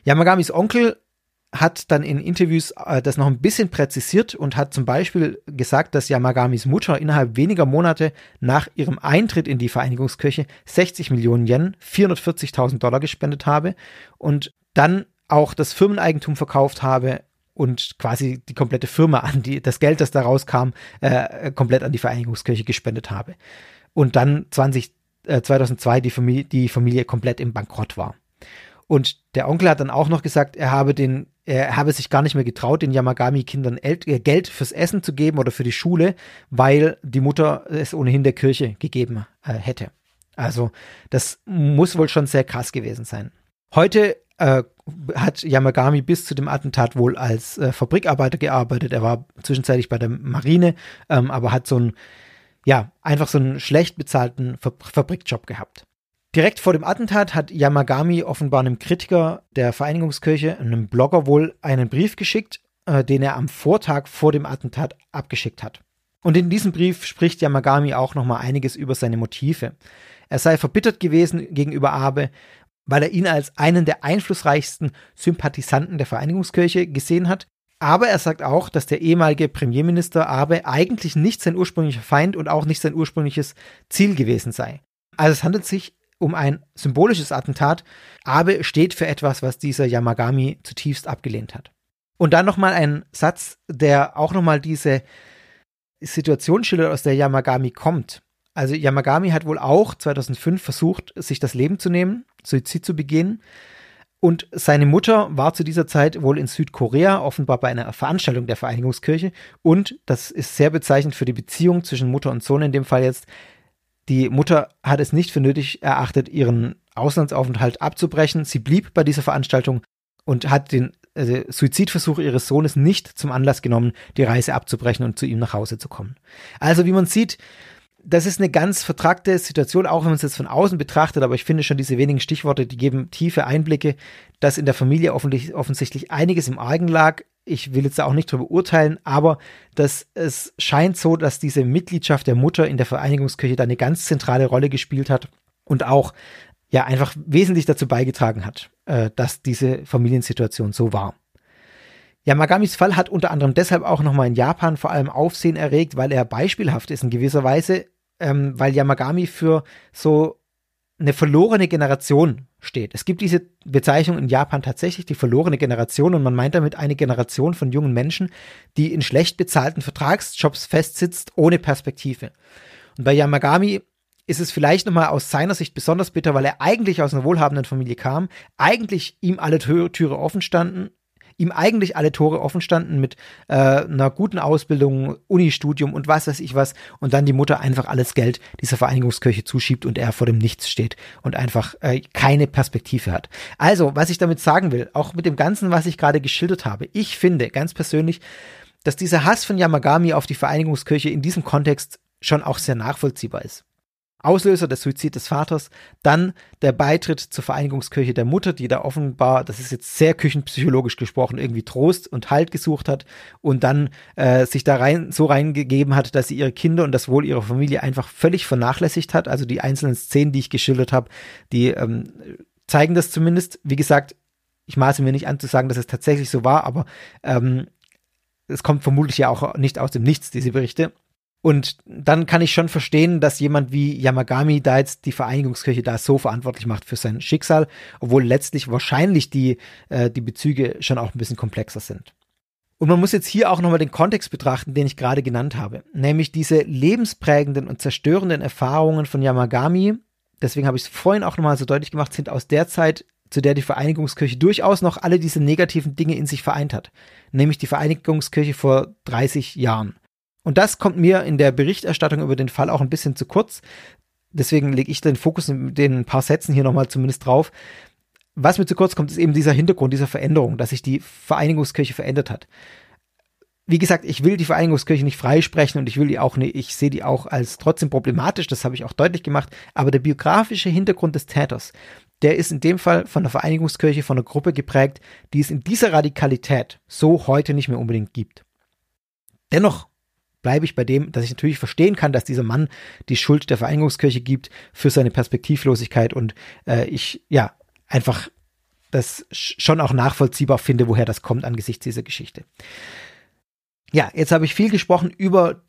Yamagamis Onkel hat dann in Interviews äh, das noch ein bisschen präzisiert und hat zum Beispiel gesagt, dass Yamagamis Mutter innerhalb weniger Monate nach ihrem Eintritt in die Vereinigungskirche 60 Millionen Yen, 440.000 Dollar gespendet habe und dann auch das Firmeneigentum verkauft habe und quasi die komplette Firma an die, das Geld, das da rauskam, äh, komplett an die Vereinigungskirche gespendet habe. Und dann 20, äh, 2002 die Familie, die Familie komplett im Bankrott war. Und der Onkel hat dann auch noch gesagt, er habe den, er habe sich gar nicht mehr getraut, den Yamagami-Kindern äh, Geld fürs Essen zu geben oder für die Schule, weil die Mutter es ohnehin der Kirche gegeben äh, hätte. Also das muss wohl schon sehr krass gewesen sein. Heute äh, hat Yamagami bis zu dem Attentat wohl als äh, Fabrikarbeiter gearbeitet. Er war zwischenzeitlich bei der Marine, ähm, aber hat so einen, ja, einfach so einen schlecht bezahlten Fabrikjob gehabt. Direkt vor dem Attentat hat Yamagami offenbar einem Kritiker der Vereinigungskirche, einem Blogger wohl, einen Brief geschickt, äh, den er am Vortag vor dem Attentat abgeschickt hat. Und in diesem Brief spricht Yamagami auch nochmal einiges über seine Motive. Er sei verbittert gewesen gegenüber Abe, weil er ihn als einen der einflussreichsten Sympathisanten der Vereinigungskirche gesehen hat. Aber er sagt auch, dass der ehemalige Premierminister Abe eigentlich nicht sein ursprünglicher Feind und auch nicht sein ursprüngliches Ziel gewesen sei. Also es handelt sich um ein symbolisches Attentat. Abe steht für etwas, was dieser Yamagami zutiefst abgelehnt hat. Und dann nochmal ein Satz, der auch nochmal diese Situation schildert, aus der Yamagami kommt. Also Yamagami hat wohl auch 2005 versucht, sich das Leben zu nehmen, Suizid zu begehen. Und seine Mutter war zu dieser Zeit wohl in Südkorea, offenbar bei einer Veranstaltung der Vereinigungskirche. Und das ist sehr bezeichnend für die Beziehung zwischen Mutter und Sohn in dem Fall jetzt. Die Mutter hat es nicht für nötig erachtet, ihren Auslandsaufenthalt abzubrechen. Sie blieb bei dieser Veranstaltung und hat den äh, Suizidversuch ihres Sohnes nicht zum Anlass genommen, die Reise abzubrechen und zu ihm nach Hause zu kommen. Also wie man sieht, das ist eine ganz vertragte Situation, auch wenn man es jetzt von außen betrachtet, aber ich finde schon diese wenigen Stichworte, die geben tiefe Einblicke, dass in der Familie offensichtlich einiges im Argen lag ich will jetzt auch nicht darüber urteilen, aber dass es scheint so, dass diese Mitgliedschaft der Mutter in der Vereinigungskirche da eine ganz zentrale Rolle gespielt hat und auch ja einfach wesentlich dazu beigetragen hat, äh, dass diese Familiensituation so war. Yamagamis Fall hat unter anderem deshalb auch nochmal in Japan vor allem Aufsehen erregt, weil er beispielhaft ist in gewisser Weise, ähm, weil Yamagami für so eine verlorene Generation steht. Es gibt diese Bezeichnung in Japan tatsächlich, die verlorene Generation, und man meint damit eine Generation von jungen Menschen, die in schlecht bezahlten Vertragsjobs festsitzt, ohne Perspektive. Und bei Yamagami ist es vielleicht nochmal aus seiner Sicht besonders bitter, weil er eigentlich aus einer wohlhabenden Familie kam, eigentlich ihm alle Türe offen standen, ihm eigentlich alle Tore offen standen mit äh, einer guten Ausbildung, Unistudium und was weiß ich was und dann die Mutter einfach alles Geld dieser Vereinigungskirche zuschiebt und er vor dem Nichts steht und einfach äh, keine Perspektive hat. Also, was ich damit sagen will, auch mit dem Ganzen, was ich gerade geschildert habe, ich finde ganz persönlich, dass dieser Hass von Yamagami auf die Vereinigungskirche in diesem Kontext schon auch sehr nachvollziehbar ist. Auslöser der Suizid des Vaters, dann der Beitritt zur Vereinigungskirche der Mutter, die da offenbar, das ist jetzt sehr küchenpsychologisch gesprochen, irgendwie Trost und Halt gesucht hat und dann äh, sich da rein so reingegeben hat, dass sie ihre Kinder und das Wohl ihrer Familie einfach völlig vernachlässigt hat. Also die einzelnen Szenen, die ich geschildert habe, die ähm, zeigen das zumindest. Wie gesagt, ich maße mir nicht an zu sagen, dass es tatsächlich so war, aber ähm, es kommt vermutlich ja auch nicht aus dem Nichts, diese Berichte. Und dann kann ich schon verstehen, dass jemand wie Yamagami da jetzt die Vereinigungskirche da so verantwortlich macht für sein Schicksal, obwohl letztlich wahrscheinlich die, äh, die Bezüge schon auch ein bisschen komplexer sind. Und man muss jetzt hier auch nochmal den Kontext betrachten, den ich gerade genannt habe, nämlich diese lebensprägenden und zerstörenden Erfahrungen von Yamagami, deswegen habe ich es vorhin auch nochmal so deutlich gemacht, sind aus der Zeit, zu der die Vereinigungskirche durchaus noch alle diese negativen Dinge in sich vereint hat, nämlich die Vereinigungskirche vor 30 Jahren. Und das kommt mir in der Berichterstattung über den Fall auch ein bisschen zu kurz. Deswegen lege ich den Fokus in den paar Sätzen hier nochmal zumindest drauf. Was mir zu kurz kommt, ist eben dieser Hintergrund dieser Veränderung, dass sich die Vereinigungskirche verändert hat. Wie gesagt, ich will die Vereinigungskirche nicht freisprechen und ich will die auch nicht, ich sehe die auch als trotzdem problematisch, das habe ich auch deutlich gemacht, aber der biografische Hintergrund des Täters, der ist in dem Fall von der Vereinigungskirche, von einer Gruppe geprägt, die es in dieser Radikalität so heute nicht mehr unbedingt gibt. Dennoch bleibe ich bei dem, dass ich natürlich verstehen kann, dass dieser Mann die Schuld der Vereinigungskirche gibt für seine Perspektivlosigkeit und äh, ich ja einfach das schon auch nachvollziehbar finde, woher das kommt angesichts dieser Geschichte. Ja, jetzt habe ich viel gesprochen über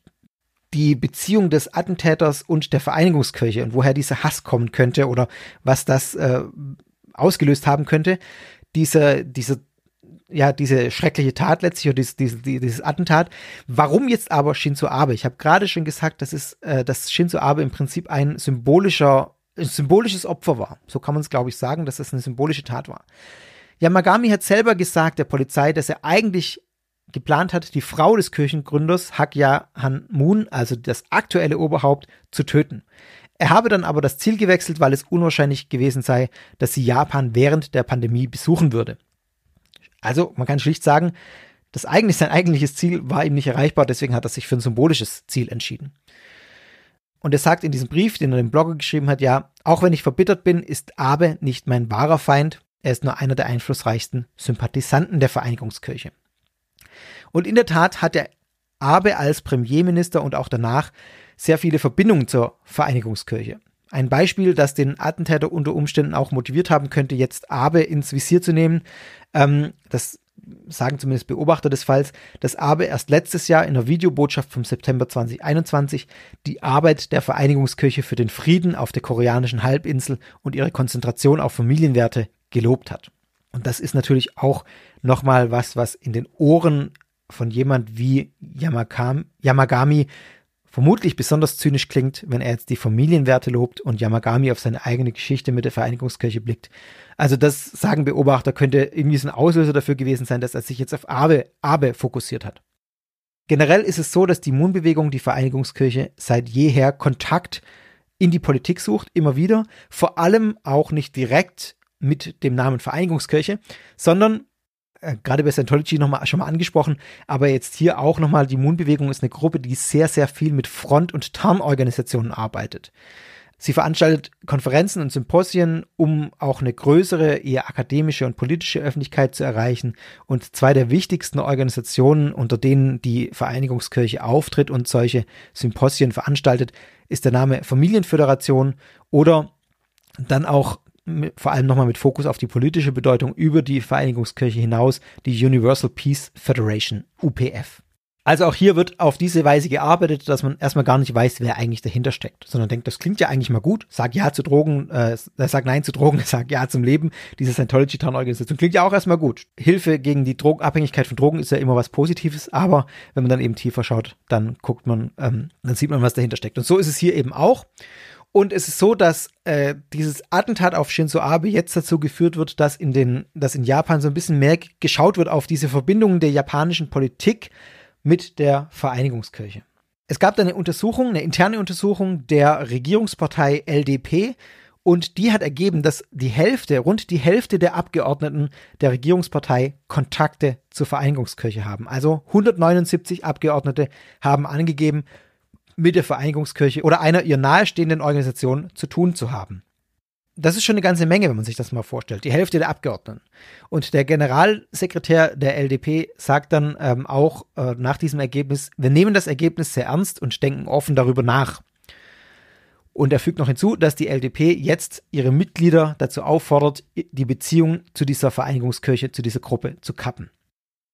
die Beziehung des Attentäters und der Vereinigungskirche und woher dieser Hass kommen könnte oder was das äh, ausgelöst haben könnte. Diese, diese ja, diese schreckliche Tat letztlich oder dieses, dieses, dieses Attentat. Warum jetzt aber Shinzo Abe? Ich habe gerade schon gesagt, dass, es, äh, dass Shinzo Abe im Prinzip ein symbolischer, ein symbolisches Opfer war. So kann man es, glaube ich, sagen, dass es eine symbolische Tat war. Yamagami hat selber gesagt der Polizei, dass er eigentlich geplant hat, die Frau des Kirchengründers Hakya Han Moon, also das aktuelle Oberhaupt, zu töten. Er habe dann aber das Ziel gewechselt, weil es unwahrscheinlich gewesen sei, dass sie Japan während der Pandemie besuchen würde. Also man kann schlicht sagen, das eigentlich sein eigentliches Ziel war ihm nicht erreichbar, deswegen hat er sich für ein symbolisches Ziel entschieden. Und er sagt in diesem Brief, den er dem Blogger geschrieben hat, ja, auch wenn ich verbittert bin, ist Abe nicht mein wahrer Feind, er ist nur einer der einflussreichsten Sympathisanten der Vereinigungskirche. Und in der Tat hat er Abe als Premierminister und auch danach sehr viele Verbindungen zur Vereinigungskirche. Ein Beispiel, das den Attentäter unter Umständen auch motiviert haben könnte, jetzt Abe ins Visier zu nehmen. Ähm, das sagen zumindest Beobachter des Falls, dass Abe erst letztes Jahr in einer Videobotschaft vom September 2021 die Arbeit der Vereinigungskirche für den Frieden auf der koreanischen Halbinsel und ihre Konzentration auf Familienwerte gelobt hat. Und das ist natürlich auch nochmal was, was in den Ohren von jemand wie Yamagami vermutlich besonders zynisch klingt, wenn er jetzt die Familienwerte lobt und Yamagami auf seine eigene Geschichte mit der Vereinigungskirche blickt. Also das sagen Beobachter könnte irgendwie so ein Auslöser dafür gewesen sein, dass er sich jetzt auf Abe, Abe fokussiert hat. Generell ist es so, dass die Moon-Bewegung, die Vereinigungskirche, seit jeher Kontakt in die Politik sucht, immer wieder, vor allem auch nicht direkt mit dem Namen Vereinigungskirche, sondern äh, gerade bei Scientology noch mal, schon mal angesprochen, aber jetzt hier auch nochmal, die Moon-Bewegung ist eine Gruppe, die sehr, sehr viel mit Front- und Tarnorganisationen arbeitet. Sie veranstaltet Konferenzen und Symposien, um auch eine größere, eher akademische und politische Öffentlichkeit zu erreichen. Und zwei der wichtigsten Organisationen, unter denen die Vereinigungskirche auftritt und solche Symposien veranstaltet, ist der Name Familienföderation oder dann auch vor allem nochmal mit Fokus auf die politische Bedeutung über die Vereinigungskirche hinaus, die Universal Peace Federation, UPF. Also auch hier wird auf diese Weise gearbeitet, dass man erstmal gar nicht weiß, wer eigentlich dahinter steckt, sondern denkt, das klingt ja eigentlich mal gut. Sag ja zu Drogen, äh, sag nein zu Drogen, sag ja zum Leben. Diese Scientology Town Organisation klingt ja auch erstmal gut. Hilfe gegen die Drogenabhängigkeit von Drogen ist ja immer was Positives, aber wenn man dann eben tiefer schaut, dann guckt man, ähm, dann sieht man, was dahinter steckt. Und so ist es hier eben auch. Und es ist so, dass äh, dieses Attentat auf Shinzo Abe jetzt dazu geführt wird, dass in den, dass in Japan so ein bisschen mehr geschaut wird auf diese Verbindungen der japanischen Politik mit der Vereinigungskirche. Es gab da eine Untersuchung, eine interne Untersuchung der Regierungspartei LDP und die hat ergeben, dass die Hälfte, rund die Hälfte der Abgeordneten der Regierungspartei Kontakte zur Vereinigungskirche haben. Also 179 Abgeordnete haben angegeben, mit der Vereinigungskirche oder einer ihr nahestehenden Organisation zu tun zu haben. Das ist schon eine ganze Menge, wenn man sich das mal vorstellt. Die Hälfte der Abgeordneten. Und der Generalsekretär der LDP sagt dann ähm, auch äh, nach diesem Ergebnis, wir nehmen das Ergebnis sehr ernst und denken offen darüber nach. Und er fügt noch hinzu, dass die LDP jetzt ihre Mitglieder dazu auffordert, die Beziehung zu dieser Vereinigungskirche, zu dieser Gruppe zu kappen.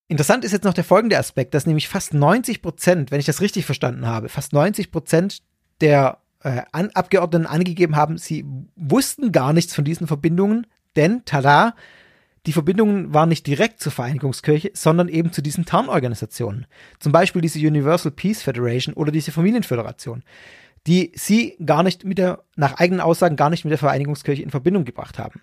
Interessant ist jetzt noch der folgende Aspekt, dass nämlich fast 90 Prozent, wenn ich das richtig verstanden habe, fast 90 Prozent der äh, An Abgeordneten angegeben haben, sie wussten gar nichts von diesen Verbindungen, denn tada, die Verbindungen waren nicht direkt zur Vereinigungskirche, sondern eben zu diesen Tarnorganisationen. Zum Beispiel diese Universal Peace Federation oder diese Familienföderation, die sie gar nicht mit der, nach eigenen Aussagen gar nicht mit der Vereinigungskirche in Verbindung gebracht haben.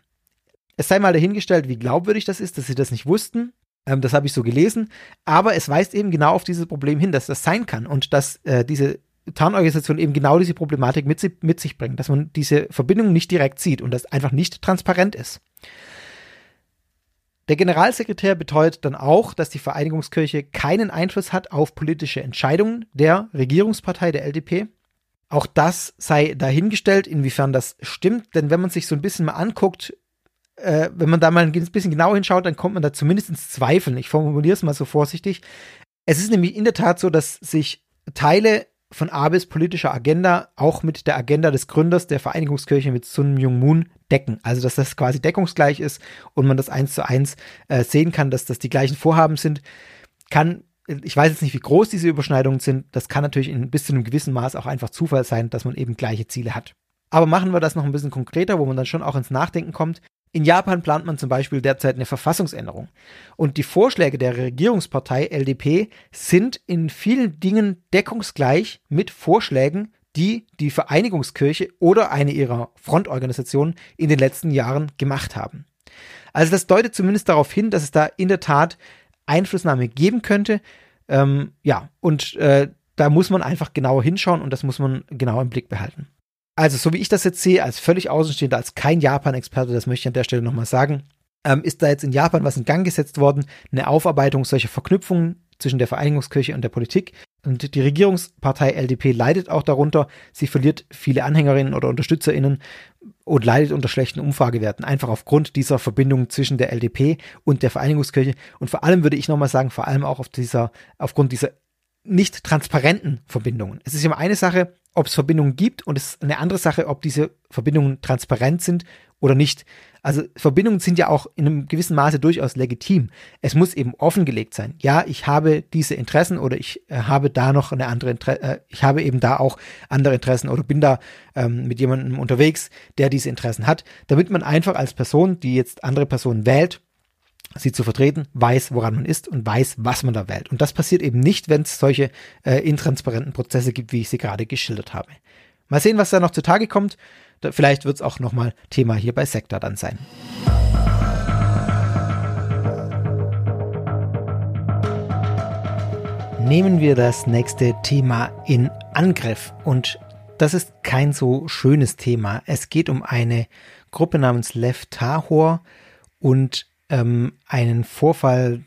Es sei mal dahingestellt, wie glaubwürdig das ist, dass sie das nicht wussten. Ähm, das habe ich so gelesen. Aber es weist eben genau auf dieses Problem hin, dass das sein kann und dass äh, diese Tarnorganisation eben genau diese Problematik mit, mit sich bringt, dass man diese Verbindung nicht direkt sieht und das einfach nicht transparent ist. Der Generalsekretär beteuert dann auch, dass die Vereinigungskirche keinen Einfluss hat auf politische Entscheidungen der Regierungspartei der LDP. Auch das sei dahingestellt, inwiefern das stimmt, denn wenn man sich so ein bisschen mal anguckt, äh, wenn man da mal ein bisschen genau hinschaut, dann kommt man da zumindest ins Zweifeln. Ich formuliere es mal so vorsichtig. Es ist nämlich in der Tat so, dass sich Teile von Abes politischer Agenda auch mit der Agenda des Gründers der Vereinigungskirche mit Sun Myung Moon decken. Also dass das quasi deckungsgleich ist und man das eins zu eins äh, sehen kann, dass das die gleichen Vorhaben sind, kann ich weiß jetzt nicht, wie groß diese Überschneidungen sind. Das kann natürlich in bis zu einem gewissen Maß auch einfach Zufall sein, dass man eben gleiche Ziele hat. Aber machen wir das noch ein bisschen konkreter, wo man dann schon auch ins Nachdenken kommt. In Japan plant man zum Beispiel derzeit eine Verfassungsänderung. Und die Vorschläge der Regierungspartei LDP sind in vielen Dingen deckungsgleich mit Vorschlägen, die die Vereinigungskirche oder eine ihrer Frontorganisationen in den letzten Jahren gemacht haben. Also das deutet zumindest darauf hin, dass es da in der Tat Einflussnahme geben könnte. Ähm, ja, und äh, da muss man einfach genauer hinschauen und das muss man genau im Blick behalten. Also, so wie ich das jetzt sehe, als völlig Außenstehender, als kein Japan-Experte, das möchte ich an der Stelle nochmal sagen, ähm, ist da jetzt in Japan was in Gang gesetzt worden, eine Aufarbeitung solcher Verknüpfungen zwischen der Vereinigungskirche und der Politik. Und die Regierungspartei LDP leidet auch darunter. Sie verliert viele Anhängerinnen oder UnterstützerInnen und leidet unter schlechten Umfragewerten, einfach aufgrund dieser Verbindung zwischen der LDP und der Vereinigungskirche. Und vor allem würde ich nochmal sagen, vor allem auch auf dieser, aufgrund dieser nicht transparenten Verbindungen. Es ist immer eine Sache, ob es Verbindungen gibt und es ist eine andere Sache, ob diese Verbindungen transparent sind oder nicht. Also Verbindungen sind ja auch in einem gewissen Maße durchaus legitim. Es muss eben offengelegt sein. Ja, ich habe diese Interessen oder ich äh, habe da noch eine andere Interesse, äh, ich habe eben da auch andere Interessen oder bin da ähm, mit jemandem unterwegs, der diese Interessen hat, damit man einfach als Person, die jetzt andere Personen wählt, sie zu vertreten, weiß, woran man ist und weiß, was man da wählt. Und das passiert eben nicht, wenn es solche äh, intransparenten Prozesse gibt, wie ich sie gerade geschildert habe. Mal sehen, was da noch zutage kommt. Da, vielleicht wird es auch nochmal Thema hier bei Sektor dann sein. Nehmen wir das nächste Thema in Angriff. Und das ist kein so schönes Thema. Es geht um eine Gruppe namens Lev Tahor und ähm, einen Vorfall,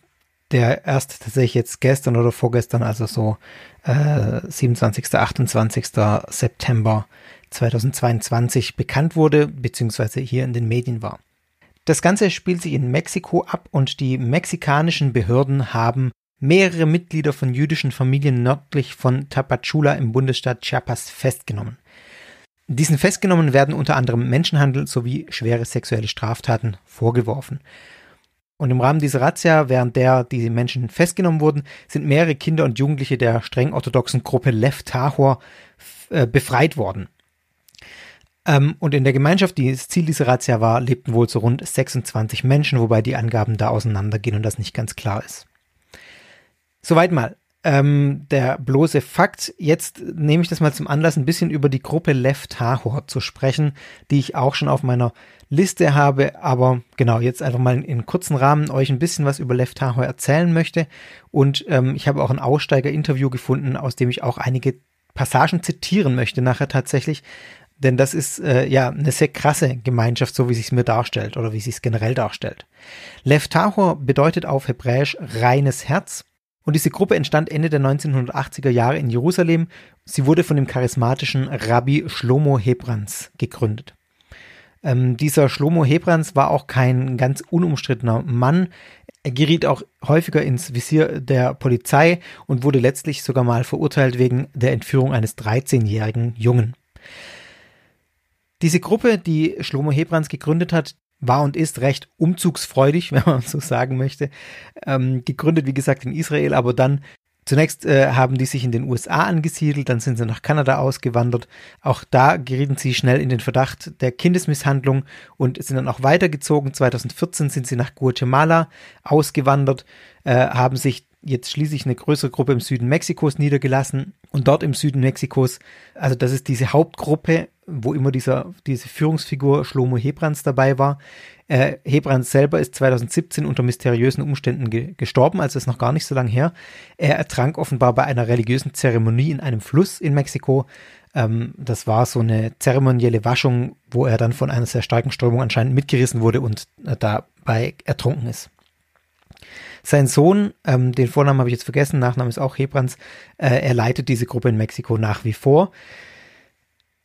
der erst tatsächlich jetzt gestern oder vorgestern, also so äh, 27., 28. September 2022 bekannt wurde, beziehungsweise hier in den Medien war. Das Ganze spielt sich in Mexiko ab und die mexikanischen Behörden haben mehrere Mitglieder von jüdischen Familien nördlich von Tapachula im Bundesstaat Chiapas festgenommen. Diesen Festgenommen werden unter anderem Menschenhandel sowie schwere sexuelle Straftaten vorgeworfen. Und im Rahmen dieser Razzia, während der diese Menschen festgenommen wurden, sind mehrere Kinder und Jugendliche der streng orthodoxen Gruppe Lev Tahor äh, befreit worden. Ähm, und in der Gemeinschaft, die das Ziel dieser Razzia war, lebten wohl so rund 26 Menschen, wobei die Angaben da auseinandergehen und das nicht ganz klar ist. Soweit mal ähm, der bloße Fakt. Jetzt nehme ich das mal zum Anlass, ein bisschen über die Gruppe Lev Tahor zu sprechen, die ich auch schon auf meiner Liste habe, aber genau, jetzt einfach mal in, in kurzen Rahmen euch ein bisschen was über Lev Tahor erzählen möchte. Und ähm, ich habe auch ein Aussteiger-Interview gefunden, aus dem ich auch einige Passagen zitieren möchte nachher tatsächlich. Denn das ist äh, ja eine sehr krasse Gemeinschaft, so wie sie es mir darstellt oder wie sie es generell darstellt. Lev Tahor bedeutet auf Hebräisch reines Herz und diese Gruppe entstand Ende der 1980er Jahre in Jerusalem. Sie wurde von dem charismatischen Rabbi Shlomo Hebrans gegründet. Ähm, dieser Shlomo Hebrans war auch kein ganz unumstrittener Mann. Er geriet auch häufiger ins Visier der Polizei und wurde letztlich sogar mal verurteilt wegen der Entführung eines 13-jährigen Jungen. Diese Gruppe, die Shlomo Hebrans gegründet hat, war und ist recht umzugsfreudig, wenn man so sagen möchte. Ähm, gegründet, wie gesagt, in Israel, aber dann Zunächst äh, haben die sich in den USA angesiedelt, dann sind sie nach Kanada ausgewandert. Auch da gerieten sie schnell in den Verdacht der Kindesmisshandlung und sind dann auch weitergezogen. 2014 sind sie nach Guatemala ausgewandert, äh, haben sich jetzt schließlich eine größere Gruppe im Süden Mexikos niedergelassen und dort im Süden Mexikos, also das ist diese Hauptgruppe, wo immer dieser, diese Führungsfigur Schlomo Hebrands dabei war. Äh, Hebrands selber ist 2017 unter mysteriösen Umständen ge gestorben, also ist noch gar nicht so lange her. Er ertrank offenbar bei einer religiösen Zeremonie in einem Fluss in Mexiko. Ähm, das war so eine zeremonielle Waschung, wo er dann von einer sehr starken Strömung anscheinend mitgerissen wurde und äh, dabei ertrunken ist. Sein Sohn, ähm, den Vornamen habe ich jetzt vergessen, Nachname ist auch Hebrands, äh, er leitet diese Gruppe in Mexiko nach wie vor.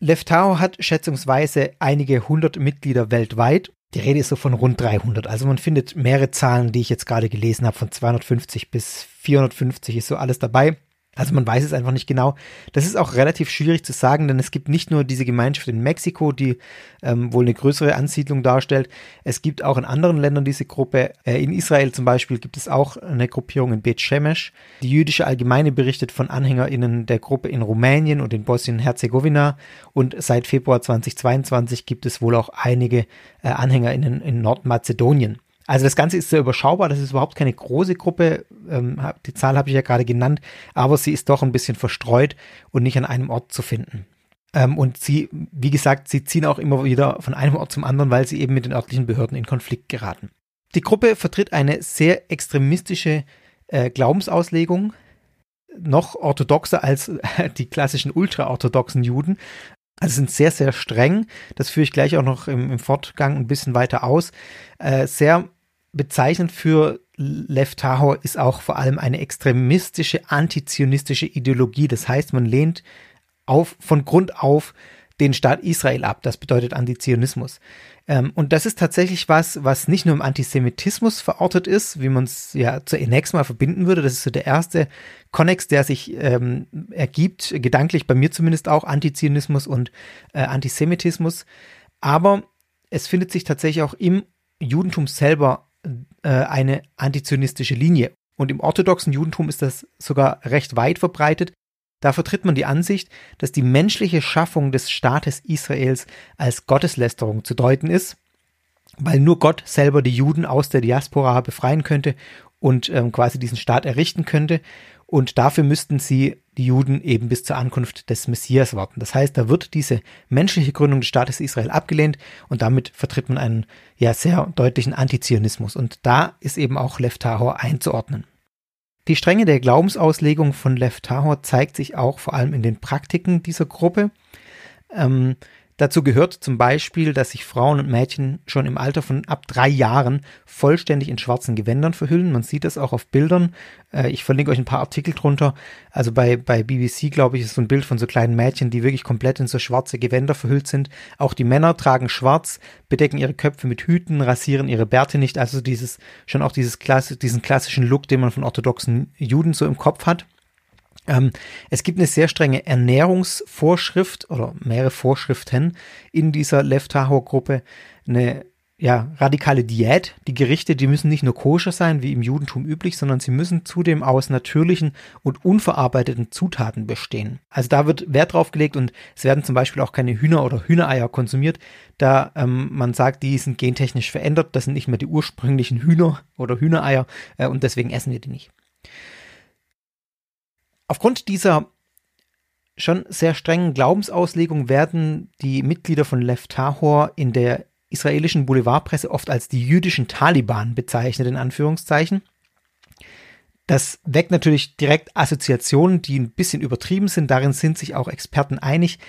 Leftao hat schätzungsweise einige hundert Mitglieder weltweit. Die Rede ist so von rund 300. Also man findet mehrere Zahlen, die ich jetzt gerade gelesen habe, von 250 bis 450 ist so alles dabei. Also man weiß es einfach nicht genau. Das ist auch relativ schwierig zu sagen, denn es gibt nicht nur diese Gemeinschaft in Mexiko, die ähm, wohl eine größere Ansiedlung darstellt. Es gibt auch in anderen Ländern diese Gruppe. Äh, in Israel zum Beispiel gibt es auch eine Gruppierung in Bet Shemesh. Die jüdische Allgemeine berichtet von AnhängerInnen der Gruppe in Rumänien und in Bosnien-Herzegowina. Und seit Februar 2022 gibt es wohl auch einige äh, AnhängerInnen in Nordmazedonien. Also das Ganze ist sehr überschaubar, das ist überhaupt keine große Gruppe, ähm, die Zahl habe ich ja gerade genannt, aber sie ist doch ein bisschen verstreut und nicht an einem Ort zu finden. Ähm, und sie, wie gesagt, sie ziehen auch immer wieder von einem Ort zum anderen, weil sie eben mit den örtlichen Behörden in Konflikt geraten. Die Gruppe vertritt eine sehr extremistische äh, Glaubensauslegung, noch orthodoxer als die klassischen ultraorthodoxen Juden. Also sind sehr, sehr streng. Das führe ich gleich auch noch im, im Fortgang ein bisschen weiter aus. Äh, sehr bezeichnend für Lev Tahor ist auch vor allem eine extremistische, antizionistische Ideologie. Das heißt, man lehnt auf, von Grund auf den Staat Israel ab. Das bedeutet Antizionismus. Ähm, und das ist tatsächlich was, was nicht nur im Antisemitismus verortet ist, wie man es ja zunächst mal verbinden würde. Das ist so der erste Konnex, der sich ähm, ergibt, gedanklich bei mir zumindest auch, Antizionismus und äh, Antisemitismus. Aber es findet sich tatsächlich auch im Judentum selber äh, eine antizionistische Linie. Und im orthodoxen Judentum ist das sogar recht weit verbreitet. Da vertritt man die Ansicht, dass die menschliche Schaffung des Staates Israels als Gotteslästerung zu deuten ist, weil nur Gott selber die Juden aus der Diaspora befreien könnte und ähm, quasi diesen Staat errichten könnte. Und dafür müssten sie die Juden eben bis zur Ankunft des Messias warten. Das heißt, da wird diese menschliche Gründung des Staates Israel abgelehnt und damit vertritt man einen ja sehr deutlichen Antizionismus. Und da ist eben auch Lev Tahor einzuordnen. Die Strenge der Glaubensauslegung von Lev Tahor zeigt sich auch vor allem in den Praktiken dieser Gruppe. Ähm, Dazu gehört zum Beispiel, dass sich Frauen und Mädchen schon im Alter von ab drei Jahren vollständig in schwarzen Gewändern verhüllen. Man sieht das auch auf Bildern. Äh, ich verlinke euch ein paar Artikel drunter. Also bei, bei BBC, glaube ich, ist so ein Bild von so kleinen Mädchen, die wirklich komplett in so schwarze Gewänder verhüllt sind. Auch die Männer tragen schwarz, bedecken ihre Köpfe mit Hüten, rasieren ihre Bärte nicht. Also dieses, schon auch dieses Klasse, diesen klassischen Look, den man von orthodoxen Juden so im Kopf hat. Ähm, es gibt eine sehr strenge Ernährungsvorschrift oder mehrere Vorschriften in dieser Lev-Tahor-Gruppe. Eine ja, radikale Diät. Die Gerichte, die müssen nicht nur koscher sein, wie im Judentum üblich, sondern sie müssen zudem aus natürlichen und unverarbeiteten Zutaten bestehen. Also da wird Wert drauf gelegt und es werden zum Beispiel auch keine Hühner oder Hühnereier konsumiert, da ähm, man sagt, die sind gentechnisch verändert, das sind nicht mehr die ursprünglichen Hühner oder Hühnereier äh, und deswegen essen wir die nicht. Aufgrund dieser schon sehr strengen Glaubensauslegung werden die Mitglieder von Lev Tahor in der israelischen Boulevardpresse oft als die jüdischen Taliban bezeichnet, in Anführungszeichen. Das weckt natürlich direkt Assoziationen, die ein bisschen übertrieben sind. Darin sind sich auch Experten einig.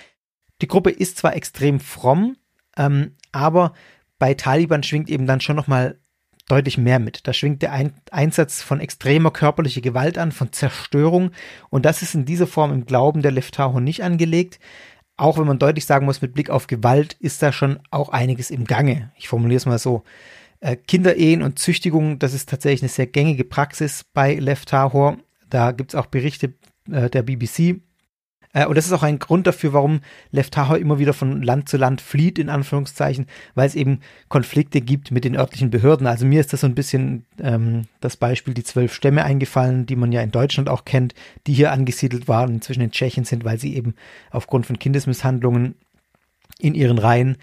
Die Gruppe ist zwar extrem fromm, ähm, aber bei Taliban schwingt eben dann schon nochmal deutlich mehr mit. Da schwingt der Ein Einsatz von extremer körperlicher Gewalt an, von Zerstörung. Und das ist in dieser Form im Glauben der Leftaho nicht angelegt. Auch wenn man deutlich sagen muss, mit Blick auf Gewalt ist da schon auch einiges im Gange. Ich formuliere es mal so. Äh, Kinderehen und Züchtigung, das ist tatsächlich eine sehr gängige Praxis bei Lev Tahor. Da gibt es auch Berichte äh, der BBC. Äh, und das ist auch ein Grund dafür, warum Lev Tahor immer wieder von Land zu Land flieht, in Anführungszeichen, weil es eben Konflikte gibt mit den örtlichen Behörden. Also mir ist das so ein bisschen ähm, das Beispiel die zwölf Stämme eingefallen, die man ja in Deutschland auch kennt, die hier angesiedelt waren, inzwischen in Tschechien sind, weil sie eben aufgrund von Kindesmisshandlungen in ihren Reihen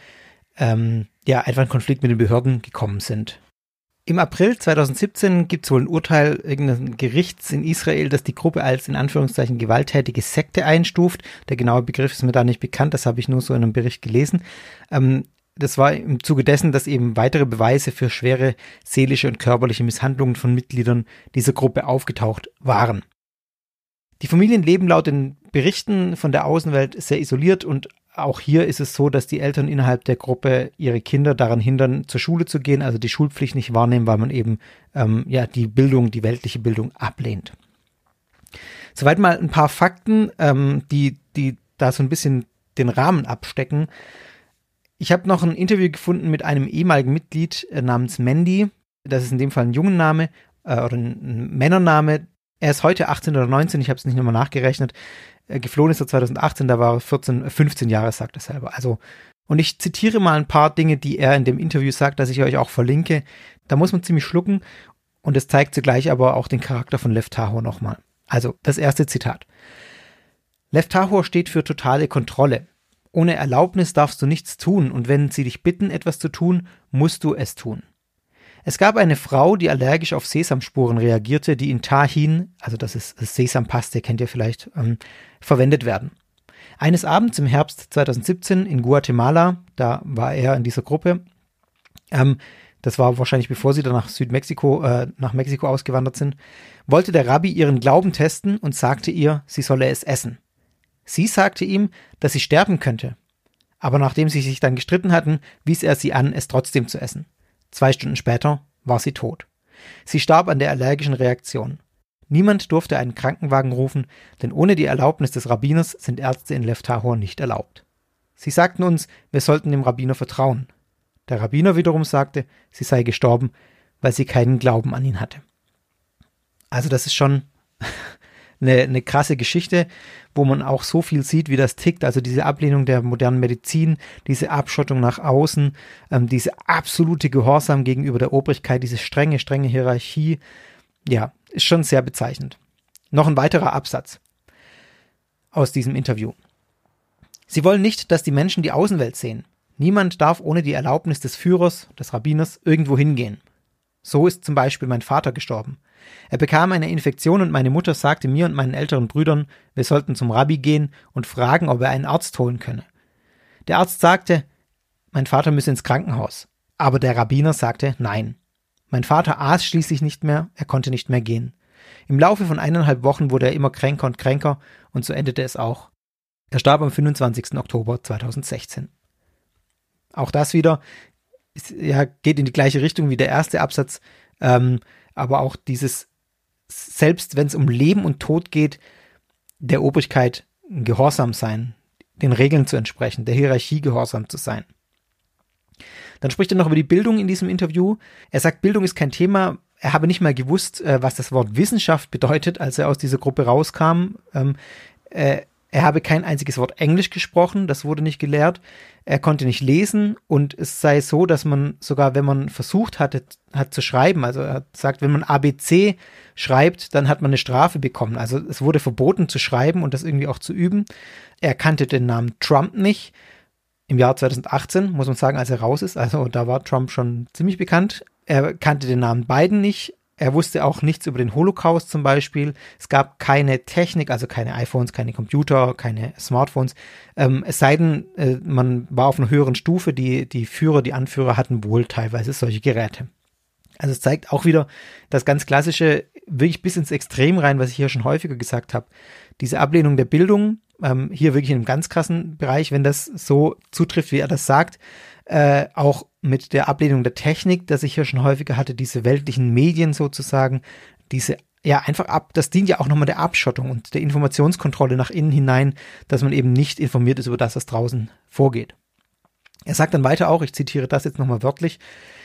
ähm, ja einfach in Konflikt mit den Behörden gekommen sind. Im April 2017 gibt es wohl ein Urteil irgendeines Gerichts in Israel, das die Gruppe als in Anführungszeichen gewalttätige Sekte einstuft. Der genaue Begriff ist mir da nicht bekannt, das habe ich nur so in einem Bericht gelesen. Ähm, das war im Zuge dessen, dass eben weitere Beweise für schwere seelische und körperliche Misshandlungen von Mitgliedern dieser Gruppe aufgetaucht waren. Die Familien leben laut den Berichten von der Außenwelt sehr isoliert und auch hier ist es so, dass die Eltern innerhalb der Gruppe ihre Kinder daran hindern, zur Schule zu gehen, also die Schulpflicht nicht wahrnehmen, weil man eben ähm, ja die Bildung, die weltliche Bildung ablehnt. Soweit mal ein paar Fakten, ähm, die, die da so ein bisschen den Rahmen abstecken. Ich habe noch ein Interview gefunden mit einem ehemaligen Mitglied äh, namens Mandy. Das ist in dem Fall ein Jungenname äh, oder ein Männername. Er ist heute 18 oder 19, ich habe es nicht nochmal nachgerechnet. Äh, geflohen ist er 2018, da war er 14, 15 Jahre, sagt er selber. Also, und ich zitiere mal ein paar Dinge, die er in dem Interview sagt, dass ich euch auch verlinke. Da muss man ziemlich schlucken und es zeigt zugleich aber auch den Charakter von Lev Tahor nochmal. Also, das erste Zitat. Lev Tahor steht für totale Kontrolle. Ohne Erlaubnis darfst du nichts tun und wenn sie dich bitten, etwas zu tun, musst du es tun. Es gab eine Frau, die allergisch auf Sesamspuren reagierte, die in Tahin, also das ist Sesampaste, kennt ihr vielleicht, ähm, verwendet werden. Eines Abends im Herbst 2017 in Guatemala, da war er in dieser Gruppe, ähm, das war wahrscheinlich bevor sie dann nach Südmexiko, äh, nach Mexiko ausgewandert sind, wollte der Rabbi ihren Glauben testen und sagte ihr, sie solle es essen. Sie sagte ihm, dass sie sterben könnte. Aber nachdem sie sich dann gestritten hatten, wies er sie an, es trotzdem zu essen. Zwei Stunden später war sie tot. Sie starb an der allergischen Reaktion. Niemand durfte einen Krankenwagen rufen, denn ohne die Erlaubnis des Rabbiners sind Ärzte in Leftahor nicht erlaubt. Sie sagten uns, wir sollten dem Rabbiner vertrauen. Der Rabbiner wiederum sagte, sie sei gestorben, weil sie keinen Glauben an ihn hatte. Also das ist schon eine, eine krasse Geschichte, wo man auch so viel sieht, wie das tickt. Also diese Ablehnung der modernen Medizin, diese Abschottung nach außen, ähm, diese absolute Gehorsam gegenüber der Obrigkeit, diese strenge, strenge Hierarchie. Ja, ist schon sehr bezeichnend. Noch ein weiterer Absatz aus diesem Interview. Sie wollen nicht, dass die Menschen die Außenwelt sehen. Niemand darf ohne die Erlaubnis des Führers, des Rabbiners, irgendwo hingehen. So ist zum Beispiel mein Vater gestorben. Er bekam eine Infektion und meine Mutter sagte mir und meinen älteren Brüdern, wir sollten zum Rabbi gehen und fragen, ob er einen Arzt holen könne. Der Arzt sagte, mein Vater müsse ins Krankenhaus. Aber der Rabbiner sagte nein. Mein Vater aß schließlich nicht mehr, er konnte nicht mehr gehen. Im Laufe von eineinhalb Wochen wurde er immer kränker und kränker und so endete es auch. Er starb am 25. Oktober 2016. Auch das wieder ja, geht in die gleiche Richtung wie der erste Absatz. Ähm, aber auch dieses, selbst wenn es um Leben und Tod geht, der Obrigkeit gehorsam sein, den Regeln zu entsprechen, der Hierarchie gehorsam zu sein. Dann spricht er noch über die Bildung in diesem Interview. Er sagt, Bildung ist kein Thema. Er habe nicht mal gewusst, äh, was das Wort Wissenschaft bedeutet, als er aus dieser Gruppe rauskam. Ähm, äh, er habe kein einziges Wort Englisch gesprochen, das wurde nicht gelehrt. Er konnte nicht lesen und es sei so, dass man sogar, wenn man versucht hatte, hat zu schreiben, also er sagt, wenn man ABC schreibt, dann hat man eine Strafe bekommen. Also es wurde verboten zu schreiben und das irgendwie auch zu üben. Er kannte den Namen Trump nicht. Im Jahr 2018, muss man sagen, als er raus ist, also da war Trump schon ziemlich bekannt. Er kannte den Namen Biden nicht. Er wusste auch nichts über den Holocaust zum Beispiel. Es gab keine Technik, also keine iPhones, keine Computer, keine Smartphones. Ähm, es sei denn, äh, man war auf einer höheren Stufe. Die, die Führer, die Anführer hatten wohl teilweise solche Geräte. Also es zeigt auch wieder das ganz klassische, wirklich bis ins Extrem rein, was ich hier schon häufiger gesagt habe. Diese Ablehnung der Bildung, ähm, hier wirklich in einem ganz krassen Bereich, wenn das so zutrifft, wie er das sagt, äh, auch mit der Ablehnung der Technik, dass ich hier schon häufiger hatte, diese weltlichen Medien sozusagen, diese ja einfach ab, das dient ja auch nochmal der Abschottung und der Informationskontrolle nach innen hinein, dass man eben nicht informiert ist über das, was draußen vorgeht. Er sagt dann weiter auch, ich zitiere das jetzt nochmal wörtlich,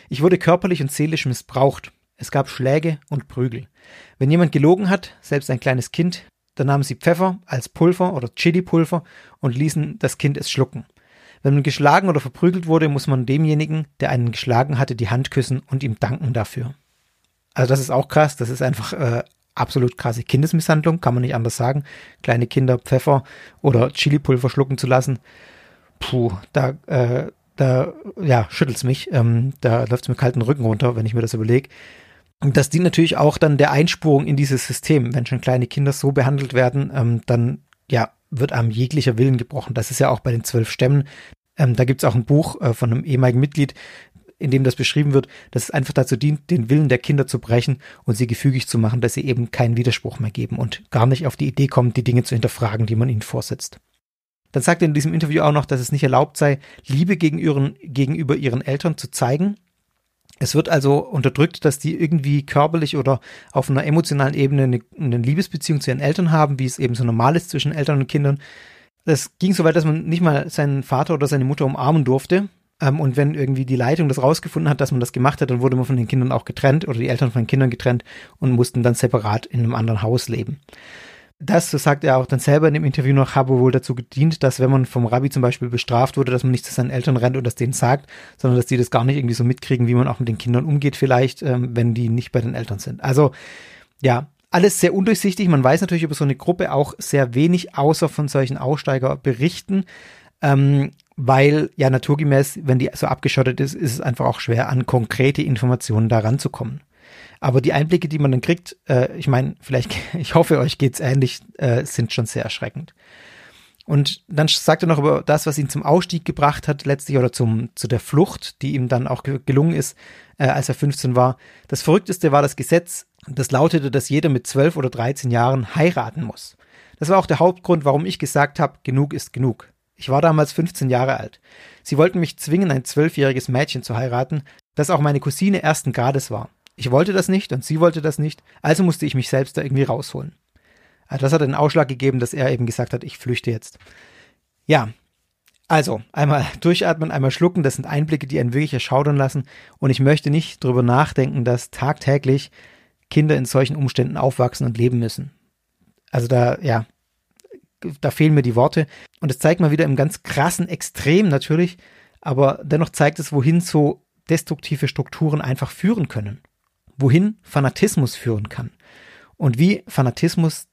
ich wurde körperlich und seelisch missbraucht. Es gab Schläge und Prügel. Wenn jemand gelogen hat, selbst ein kleines Kind, dann nahmen sie Pfeffer als Pulver oder Chili-Pulver und ließen das Kind es schlucken. Wenn man geschlagen oder verprügelt wurde, muss man demjenigen, der einen geschlagen hatte, die Hand küssen und ihm danken dafür. Also das ist auch krass, das ist einfach äh, absolut krasse Kindesmisshandlung, kann man nicht anders sagen. Kleine Kinder Pfeffer oder Chili-Pulver schlucken zu lassen, puh, da, äh, da ja, schüttelt's mich. Ähm, da läuft's mir kalten Rücken runter, wenn ich mir das überlege. Und das dient natürlich auch dann der Einspurung in dieses System. Wenn schon kleine Kinder so behandelt werden, ähm, dann ja, wird einem jeglicher Willen gebrochen. Das ist ja auch bei den zwölf Stämmen. Ähm, da gibt's auch ein Buch äh, von einem ehemaligen Mitglied, in dem das beschrieben wird, dass es einfach dazu dient, den Willen der Kinder zu brechen und sie gefügig zu machen, dass sie eben keinen Widerspruch mehr geben und gar nicht auf die Idee kommen, die Dinge zu hinterfragen, die man ihnen vorsetzt. Dann sagt er in diesem Interview auch noch, dass es nicht erlaubt sei, Liebe gegen ihren, gegenüber ihren Eltern zu zeigen. Es wird also unterdrückt, dass die irgendwie körperlich oder auf einer emotionalen Ebene eine, eine Liebesbeziehung zu ihren Eltern haben, wie es eben so normal ist zwischen Eltern und Kindern. Das ging so weit, dass man nicht mal seinen Vater oder seine Mutter umarmen durfte. Ähm, und wenn irgendwie die Leitung das rausgefunden hat, dass man das gemacht hat, dann wurde man von den Kindern auch getrennt oder die Eltern von den Kindern getrennt und mussten dann separat in einem anderen Haus leben. Das, so sagt er auch dann selber in dem Interview noch, habe wohl dazu gedient, dass wenn man vom Rabbi zum Beispiel bestraft wurde, dass man nicht zu seinen Eltern rennt und das denen sagt, sondern dass die das gar nicht irgendwie so mitkriegen, wie man auch mit den Kindern umgeht vielleicht, ähm, wenn die nicht bei den Eltern sind. Also ja, alles sehr undurchsichtig. Man weiß natürlich über so eine Gruppe auch sehr wenig, außer von solchen Aussteigerberichten, ähm, weil ja naturgemäß, wenn die so abgeschottet ist, ist es einfach auch schwer, an konkrete Informationen da ranzukommen. Aber die Einblicke, die man dann kriegt, äh, ich meine, vielleicht, ich hoffe, euch geht's ähnlich, äh, sind schon sehr erschreckend. Und dann sagt er noch über das, was ihn zum Ausstieg gebracht hat, letztlich oder zum, zu der Flucht, die ihm dann auch gelungen ist, äh, als er 15 war. Das Verrückteste war das Gesetz, das lautete, dass jeder mit 12 oder 13 Jahren heiraten muss. Das war auch der Hauptgrund, warum ich gesagt habe, genug ist genug. Ich war damals 15 Jahre alt. Sie wollten mich zwingen, ein zwölfjähriges Mädchen zu heiraten, das auch meine Cousine ersten Grades war. Ich wollte das nicht und sie wollte das nicht, also musste ich mich selbst da irgendwie rausholen. Also das hat den Ausschlag gegeben, dass er eben gesagt hat, ich flüchte jetzt. Ja, also einmal durchatmen, einmal schlucken, das sind Einblicke, die einen wirklich erschaudern lassen und ich möchte nicht drüber nachdenken, dass tagtäglich Kinder in solchen Umständen aufwachsen und leben müssen. Also da, ja, da fehlen mir die Worte und es zeigt mal wieder im ganz krassen Extrem natürlich, aber dennoch zeigt es, wohin so destruktive Strukturen einfach führen können wohin Fanatismus führen kann und wie Fanatismus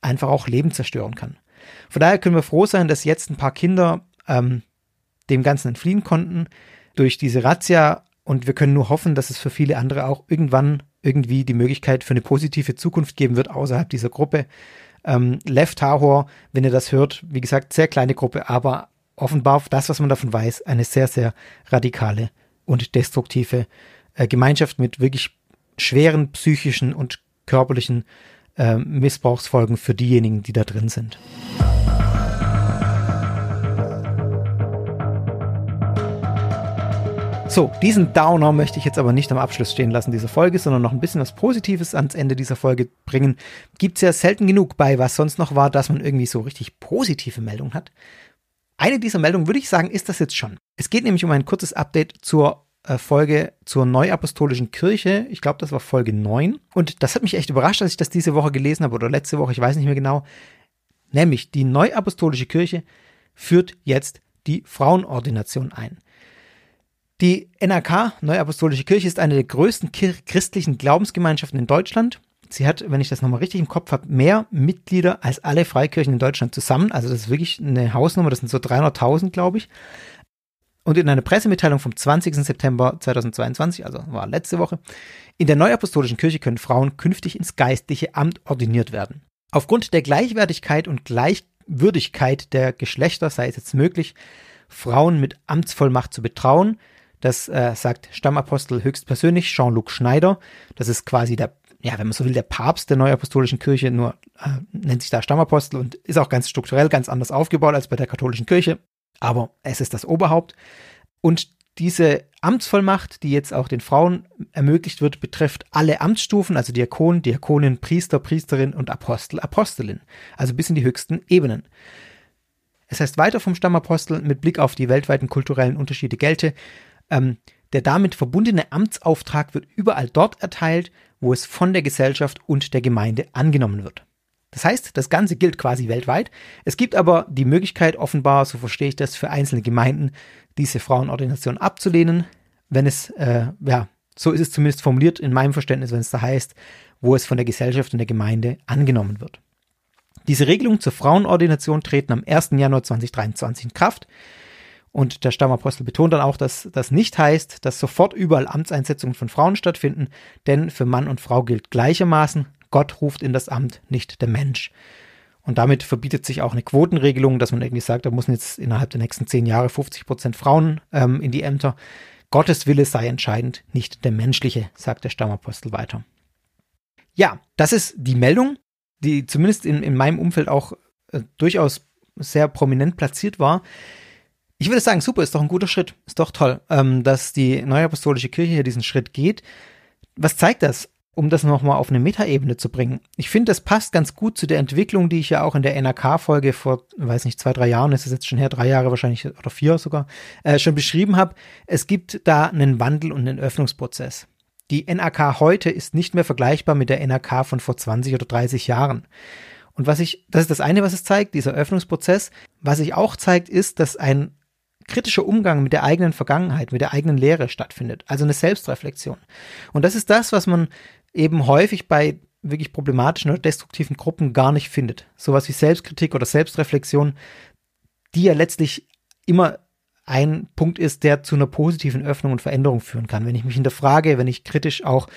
einfach auch Leben zerstören kann. Von daher können wir froh sein, dass jetzt ein paar Kinder ähm, dem Ganzen entfliehen konnten durch diese Razzia und wir können nur hoffen, dass es für viele andere auch irgendwann irgendwie die Möglichkeit für eine positive Zukunft geben wird außerhalb dieser Gruppe. Ähm, Lev Tahor, wenn ihr das hört, wie gesagt, sehr kleine Gruppe, aber offenbar das, was man davon weiß, eine sehr, sehr radikale und destruktive äh, Gemeinschaft mit wirklich schweren psychischen und körperlichen äh, Missbrauchsfolgen für diejenigen, die da drin sind. So, diesen Downer möchte ich jetzt aber nicht am Abschluss stehen lassen dieser Folge, sondern noch ein bisschen was Positives ans Ende dieser Folge bringen. Gibt's ja selten genug bei, was sonst noch war, dass man irgendwie so richtig positive Meldungen hat. Eine dieser Meldungen würde ich sagen, ist das jetzt schon. Es geht nämlich um ein kurzes Update zur Folge zur Neuapostolischen Kirche. Ich glaube, das war Folge 9. Und das hat mich echt überrascht, dass ich das diese Woche gelesen habe oder letzte Woche, ich weiß nicht mehr genau. Nämlich die Neuapostolische Kirche führt jetzt die Frauenordination ein. Die NRK, Neuapostolische Kirche, ist eine der größten christlichen Glaubensgemeinschaften in Deutschland. Sie hat, wenn ich das nochmal richtig im Kopf habe, mehr Mitglieder als alle Freikirchen in Deutschland zusammen. Also das ist wirklich eine Hausnummer, das sind so 300.000, glaube ich. Und in einer Pressemitteilung vom 20. September 2022, also war letzte Woche, in der Neuapostolischen Kirche können Frauen künftig ins geistliche Amt ordiniert werden. Aufgrund der Gleichwertigkeit und Gleichwürdigkeit der Geschlechter sei es jetzt möglich, Frauen mit Amtsvollmacht zu betrauen. Das äh, sagt Stammapostel höchstpersönlich Jean-Luc Schneider. Das ist quasi der, ja, wenn man so will, der Papst der Neuapostolischen Kirche, nur äh, nennt sich da Stammapostel und ist auch ganz strukturell ganz anders aufgebaut als bei der katholischen Kirche aber es ist das Oberhaupt. Und diese Amtsvollmacht, die jetzt auch den Frauen ermöglicht wird, betrifft alle Amtsstufen, also Diakon, Diakonin, Priester, Priesterin und Apostel, Apostelin, also bis in die höchsten Ebenen. Es heißt weiter vom Stammapostel mit Blick auf die weltweiten kulturellen Unterschiede gelte, ähm, der damit verbundene Amtsauftrag wird überall dort erteilt, wo es von der Gesellschaft und der Gemeinde angenommen wird. Das heißt, das Ganze gilt quasi weltweit. Es gibt aber die Möglichkeit, offenbar, so verstehe ich das, für einzelne Gemeinden diese Frauenordination abzulehnen, wenn es, äh, ja, so ist es zumindest formuliert in meinem Verständnis, wenn es da heißt, wo es von der Gesellschaft und der Gemeinde angenommen wird. Diese Regelungen zur Frauenordination treten am 1. Januar 2023 in Kraft. Und der Stammapostel betont dann auch, dass das nicht heißt, dass sofort überall Amtseinsetzungen von Frauen stattfinden, denn für Mann und Frau gilt gleichermaßen, Gott ruft in das Amt, nicht der Mensch. Und damit verbietet sich auch eine Quotenregelung, dass man irgendwie sagt, da müssen jetzt innerhalb der nächsten zehn Jahre 50 Prozent Frauen ähm, in die Ämter. Gottes Wille sei entscheidend, nicht der menschliche, sagt der Stammapostel weiter. Ja, das ist die Meldung, die zumindest in, in meinem Umfeld auch äh, durchaus sehr prominent platziert war. Ich würde sagen, super, ist doch ein guter Schritt, ist doch toll, ähm, dass die Neue Apostolische Kirche hier diesen Schritt geht. Was zeigt das? Um das nochmal auf eine Metaebene zu bringen. Ich finde, das passt ganz gut zu der Entwicklung, die ich ja auch in der NRK-Folge vor, weiß nicht, zwei, drei Jahren, ist es jetzt schon her, drei Jahre wahrscheinlich oder vier sogar, äh, schon beschrieben habe. Es gibt da einen Wandel und einen Öffnungsprozess. Die NRK heute ist nicht mehr vergleichbar mit der NRK von vor 20 oder 30 Jahren. Und was ich, das ist das eine, was es zeigt, dieser Öffnungsprozess. Was sich auch zeigt, ist, dass ein kritischer Umgang mit der eigenen Vergangenheit, mit der eigenen Lehre stattfindet. Also eine Selbstreflexion. Und das ist das, was man eben häufig bei wirklich problematischen oder destruktiven Gruppen gar nicht findet. Sowas wie Selbstkritik oder Selbstreflexion, die ja letztlich immer ein Punkt ist, der zu einer positiven Öffnung und Veränderung führen kann. Wenn ich mich hinterfrage, wenn ich kritisch auch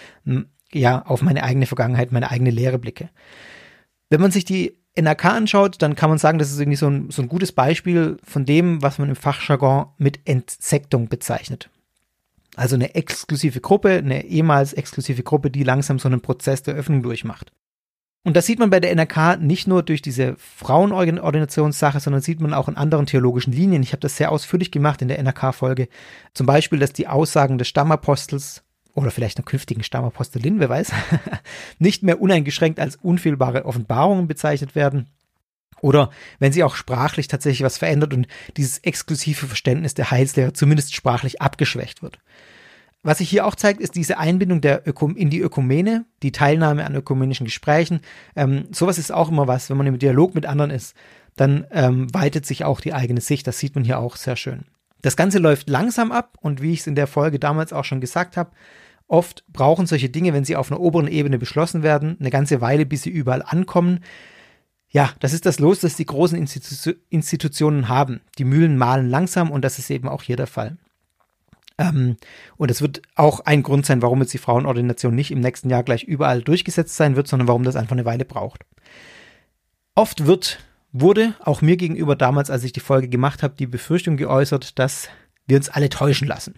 ja auf meine eigene Vergangenheit, meine eigene Lehre blicke. Wenn man sich die NRK anschaut, dann kann man sagen, das ist irgendwie so ein, so ein gutes Beispiel von dem, was man im Fachjargon mit Entsektung bezeichnet. Also eine exklusive Gruppe, eine ehemals exklusive Gruppe, die langsam so einen Prozess der Öffnung durchmacht. Und das sieht man bei der NRK nicht nur durch diese Frauenordinationssache, sondern sieht man auch in anderen theologischen Linien. Ich habe das sehr ausführlich gemacht in der NRK-Folge. Zum Beispiel, dass die Aussagen des Stammapostels oder vielleicht einer künftigen Stammapostelin, wer weiß, nicht mehr uneingeschränkt als unfehlbare Offenbarungen bezeichnet werden. Oder wenn sie auch sprachlich tatsächlich was verändert und dieses exklusive Verständnis der Heilslehre zumindest sprachlich abgeschwächt wird. Was sich hier auch zeigt, ist diese Einbindung der Ökum in die Ökumene, die Teilnahme an ökumenischen Gesprächen. Ähm, sowas ist auch immer was, wenn man im Dialog mit anderen ist, dann ähm, weitet sich auch die eigene Sicht. Das sieht man hier auch sehr schön. Das Ganze läuft langsam ab und wie ich es in der Folge damals auch schon gesagt habe, oft brauchen solche Dinge, wenn sie auf einer oberen Ebene beschlossen werden, eine ganze Weile, bis sie überall ankommen. Ja, das ist das Los, das die großen Institu Institutionen haben. Die Mühlen mahlen langsam und das ist eben auch hier der Fall. Ähm, und es wird auch ein Grund sein, warum jetzt die Frauenordination nicht im nächsten Jahr gleich überall durchgesetzt sein wird, sondern warum das einfach eine Weile braucht. Oft wird, wurde auch mir gegenüber damals, als ich die Folge gemacht habe, die Befürchtung geäußert, dass wir uns alle täuschen lassen.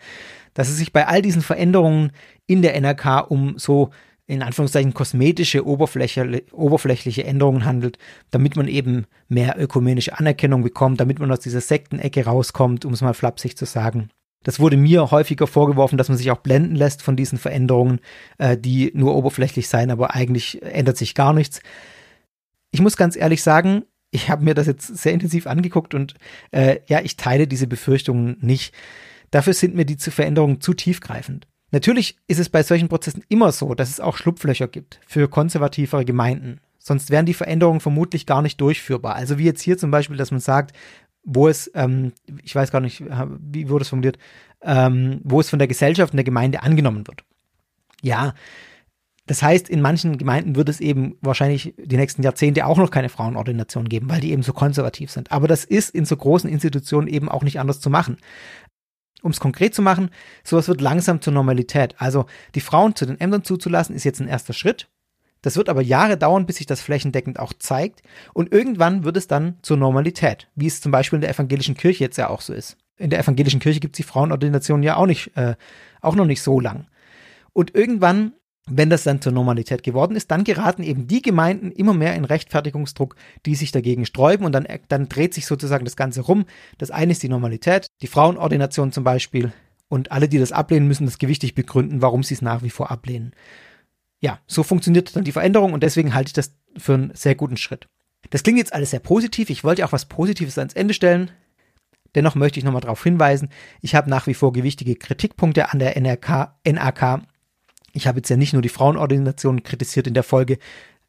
dass es sich bei all diesen Veränderungen in der NRK um so in Anführungszeichen kosmetische, oberflächliche Änderungen handelt, damit man eben mehr ökumenische Anerkennung bekommt, damit man aus dieser Sektenecke rauskommt, um es mal flapsig zu sagen. Das wurde mir häufiger vorgeworfen, dass man sich auch blenden lässt von diesen Veränderungen, äh, die nur oberflächlich seien, aber eigentlich ändert sich gar nichts. Ich muss ganz ehrlich sagen, ich habe mir das jetzt sehr intensiv angeguckt und äh, ja, ich teile diese Befürchtungen nicht. Dafür sind mir die Veränderungen zu tiefgreifend. Natürlich ist es bei solchen Prozessen immer so, dass es auch Schlupflöcher gibt für konservativere Gemeinden. Sonst wären die Veränderungen vermutlich gar nicht durchführbar. Also wie jetzt hier zum Beispiel, dass man sagt, wo es, ähm, ich weiß gar nicht, wie wurde es formuliert, ähm, wo es von der Gesellschaft und der Gemeinde angenommen wird. Ja, das heißt, in manchen Gemeinden wird es eben wahrscheinlich die nächsten Jahrzehnte auch noch keine Frauenordination geben, weil die eben so konservativ sind. Aber das ist in so großen Institutionen eben auch nicht anders zu machen um es konkret zu machen, sowas wird langsam zur Normalität. Also die Frauen zu den Ämtern zuzulassen, ist jetzt ein erster Schritt. Das wird aber Jahre dauern, bis sich das flächendeckend auch zeigt. Und irgendwann wird es dann zur Normalität, wie es zum Beispiel in der evangelischen Kirche jetzt ja auch so ist. In der evangelischen Kirche gibt es die Frauenordination ja auch nicht, äh, auch noch nicht so lang. Und irgendwann wenn das dann zur Normalität geworden ist, dann geraten eben die Gemeinden immer mehr in Rechtfertigungsdruck, die sich dagegen sträuben und dann, dann dreht sich sozusagen das Ganze rum. Das eine ist die Normalität, die Frauenordination zum Beispiel und alle, die das ablehnen, müssen das gewichtig begründen, warum sie es nach wie vor ablehnen. Ja, so funktioniert dann die Veränderung und deswegen halte ich das für einen sehr guten Schritt. Das klingt jetzt alles sehr positiv. Ich wollte auch was Positives ans Ende stellen. Dennoch möchte ich nochmal darauf hinweisen, ich habe nach wie vor gewichtige Kritikpunkte an der NRK, NAK ich habe jetzt ja nicht nur die Frauenordination kritisiert in der Folge,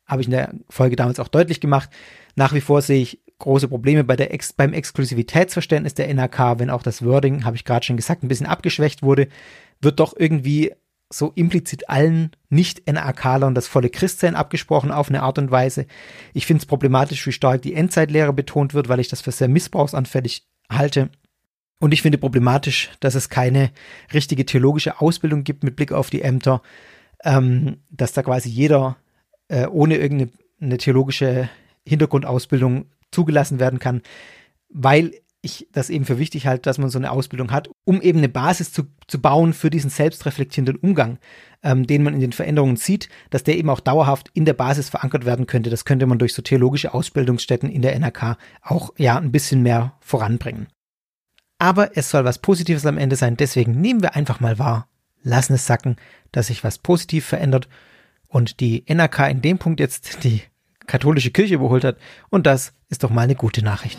habe ich in der Folge damals auch deutlich gemacht. Nach wie vor sehe ich große Probleme bei der Ex beim Exklusivitätsverständnis der NRK, wenn auch das Wording, habe ich gerade schon gesagt, ein bisschen abgeschwächt wurde, wird doch irgendwie so implizit allen Nicht-NRK-Lern das volle Christsein abgesprochen auf eine Art und Weise. Ich finde es problematisch, wie stark die Endzeitlehre betont wird, weil ich das für sehr missbrauchsanfällig halte. Und ich finde problematisch, dass es keine richtige theologische Ausbildung gibt mit Blick auf die Ämter, ähm, dass da quasi jeder äh, ohne irgendeine theologische Hintergrundausbildung zugelassen werden kann, weil ich das eben für wichtig halte, dass man so eine Ausbildung hat, um eben eine Basis zu, zu bauen für diesen selbstreflektierenden Umgang, ähm, den man in den Veränderungen sieht, dass der eben auch dauerhaft in der Basis verankert werden könnte. Das könnte man durch so theologische Ausbildungsstätten in der NRK auch ja ein bisschen mehr voranbringen. Aber es soll was Positives am Ende sein, deswegen nehmen wir einfach mal wahr, lassen es sacken, dass sich was positiv verändert und die NRK in dem Punkt jetzt die katholische Kirche überholt hat und das ist doch mal eine gute Nachricht.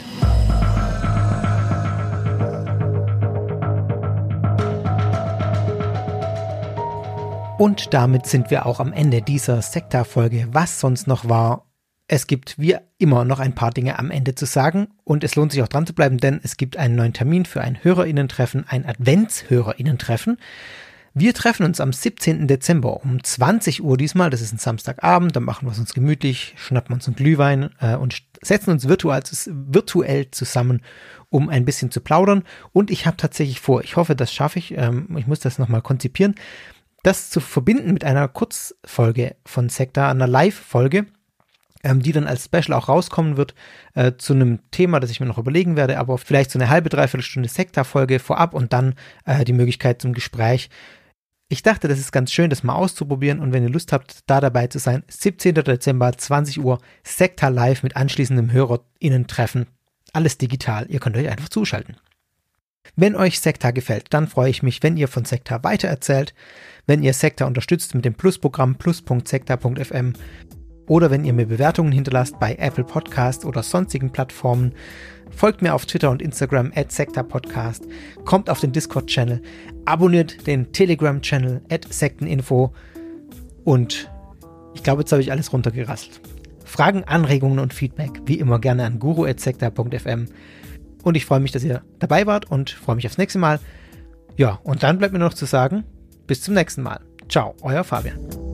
Und damit sind wir auch am Ende dieser Sekta-Folge. Was sonst noch war, es gibt wie immer noch ein paar Dinge am Ende zu sagen und es lohnt sich auch dran zu bleiben, denn es gibt einen neuen Termin für ein Hörerinnentreffen, ein Adventshörerinnentreffen. Wir treffen uns am 17. Dezember um 20 Uhr diesmal. Das ist ein Samstagabend. Dann machen wir es uns gemütlich, schnappen uns einen Glühwein äh, und setzen uns virtuell, virtuell zusammen, um ein bisschen zu plaudern. Und ich habe tatsächlich vor, ich hoffe, das schaffe ich, ähm, ich muss das nochmal konzipieren, das zu verbinden mit einer Kurzfolge von Sekta, einer Live-Folge, ähm, die dann als Special auch rauskommen wird, äh, zu einem Thema, das ich mir noch überlegen werde, aber vielleicht so eine halbe, dreiviertel Stunde Sekta-Folge vorab und dann äh, die Möglichkeit zum Gespräch. Ich dachte, das ist ganz schön, das mal auszuprobieren und wenn ihr Lust habt, da dabei zu sein, 17. Dezember, 20 Uhr, Sekta Live mit anschließendem HörerInnen-Treffen. Alles digital, ihr könnt euch einfach zuschalten. Wenn euch Sekta gefällt, dann freue ich mich, wenn ihr von Sekta weitererzählt, wenn ihr Sekta unterstützt mit dem Plusprogramm plus.sekta.fm oder wenn ihr mir Bewertungen hinterlasst bei Apple Podcast oder sonstigen Plattformen. Folgt mir auf Twitter und Instagram at Podcast, kommt auf den Discord-Channel, abonniert den Telegram-Channel at Sekteninfo und ich glaube, jetzt habe ich alles runtergerasselt. Fragen, Anregungen und Feedback wie immer gerne an guru.sekta.fm. Und ich freue mich, dass ihr dabei wart und freue mich aufs nächste Mal. Ja, und dann bleibt mir noch zu sagen, bis zum nächsten Mal. Ciao, euer Fabian.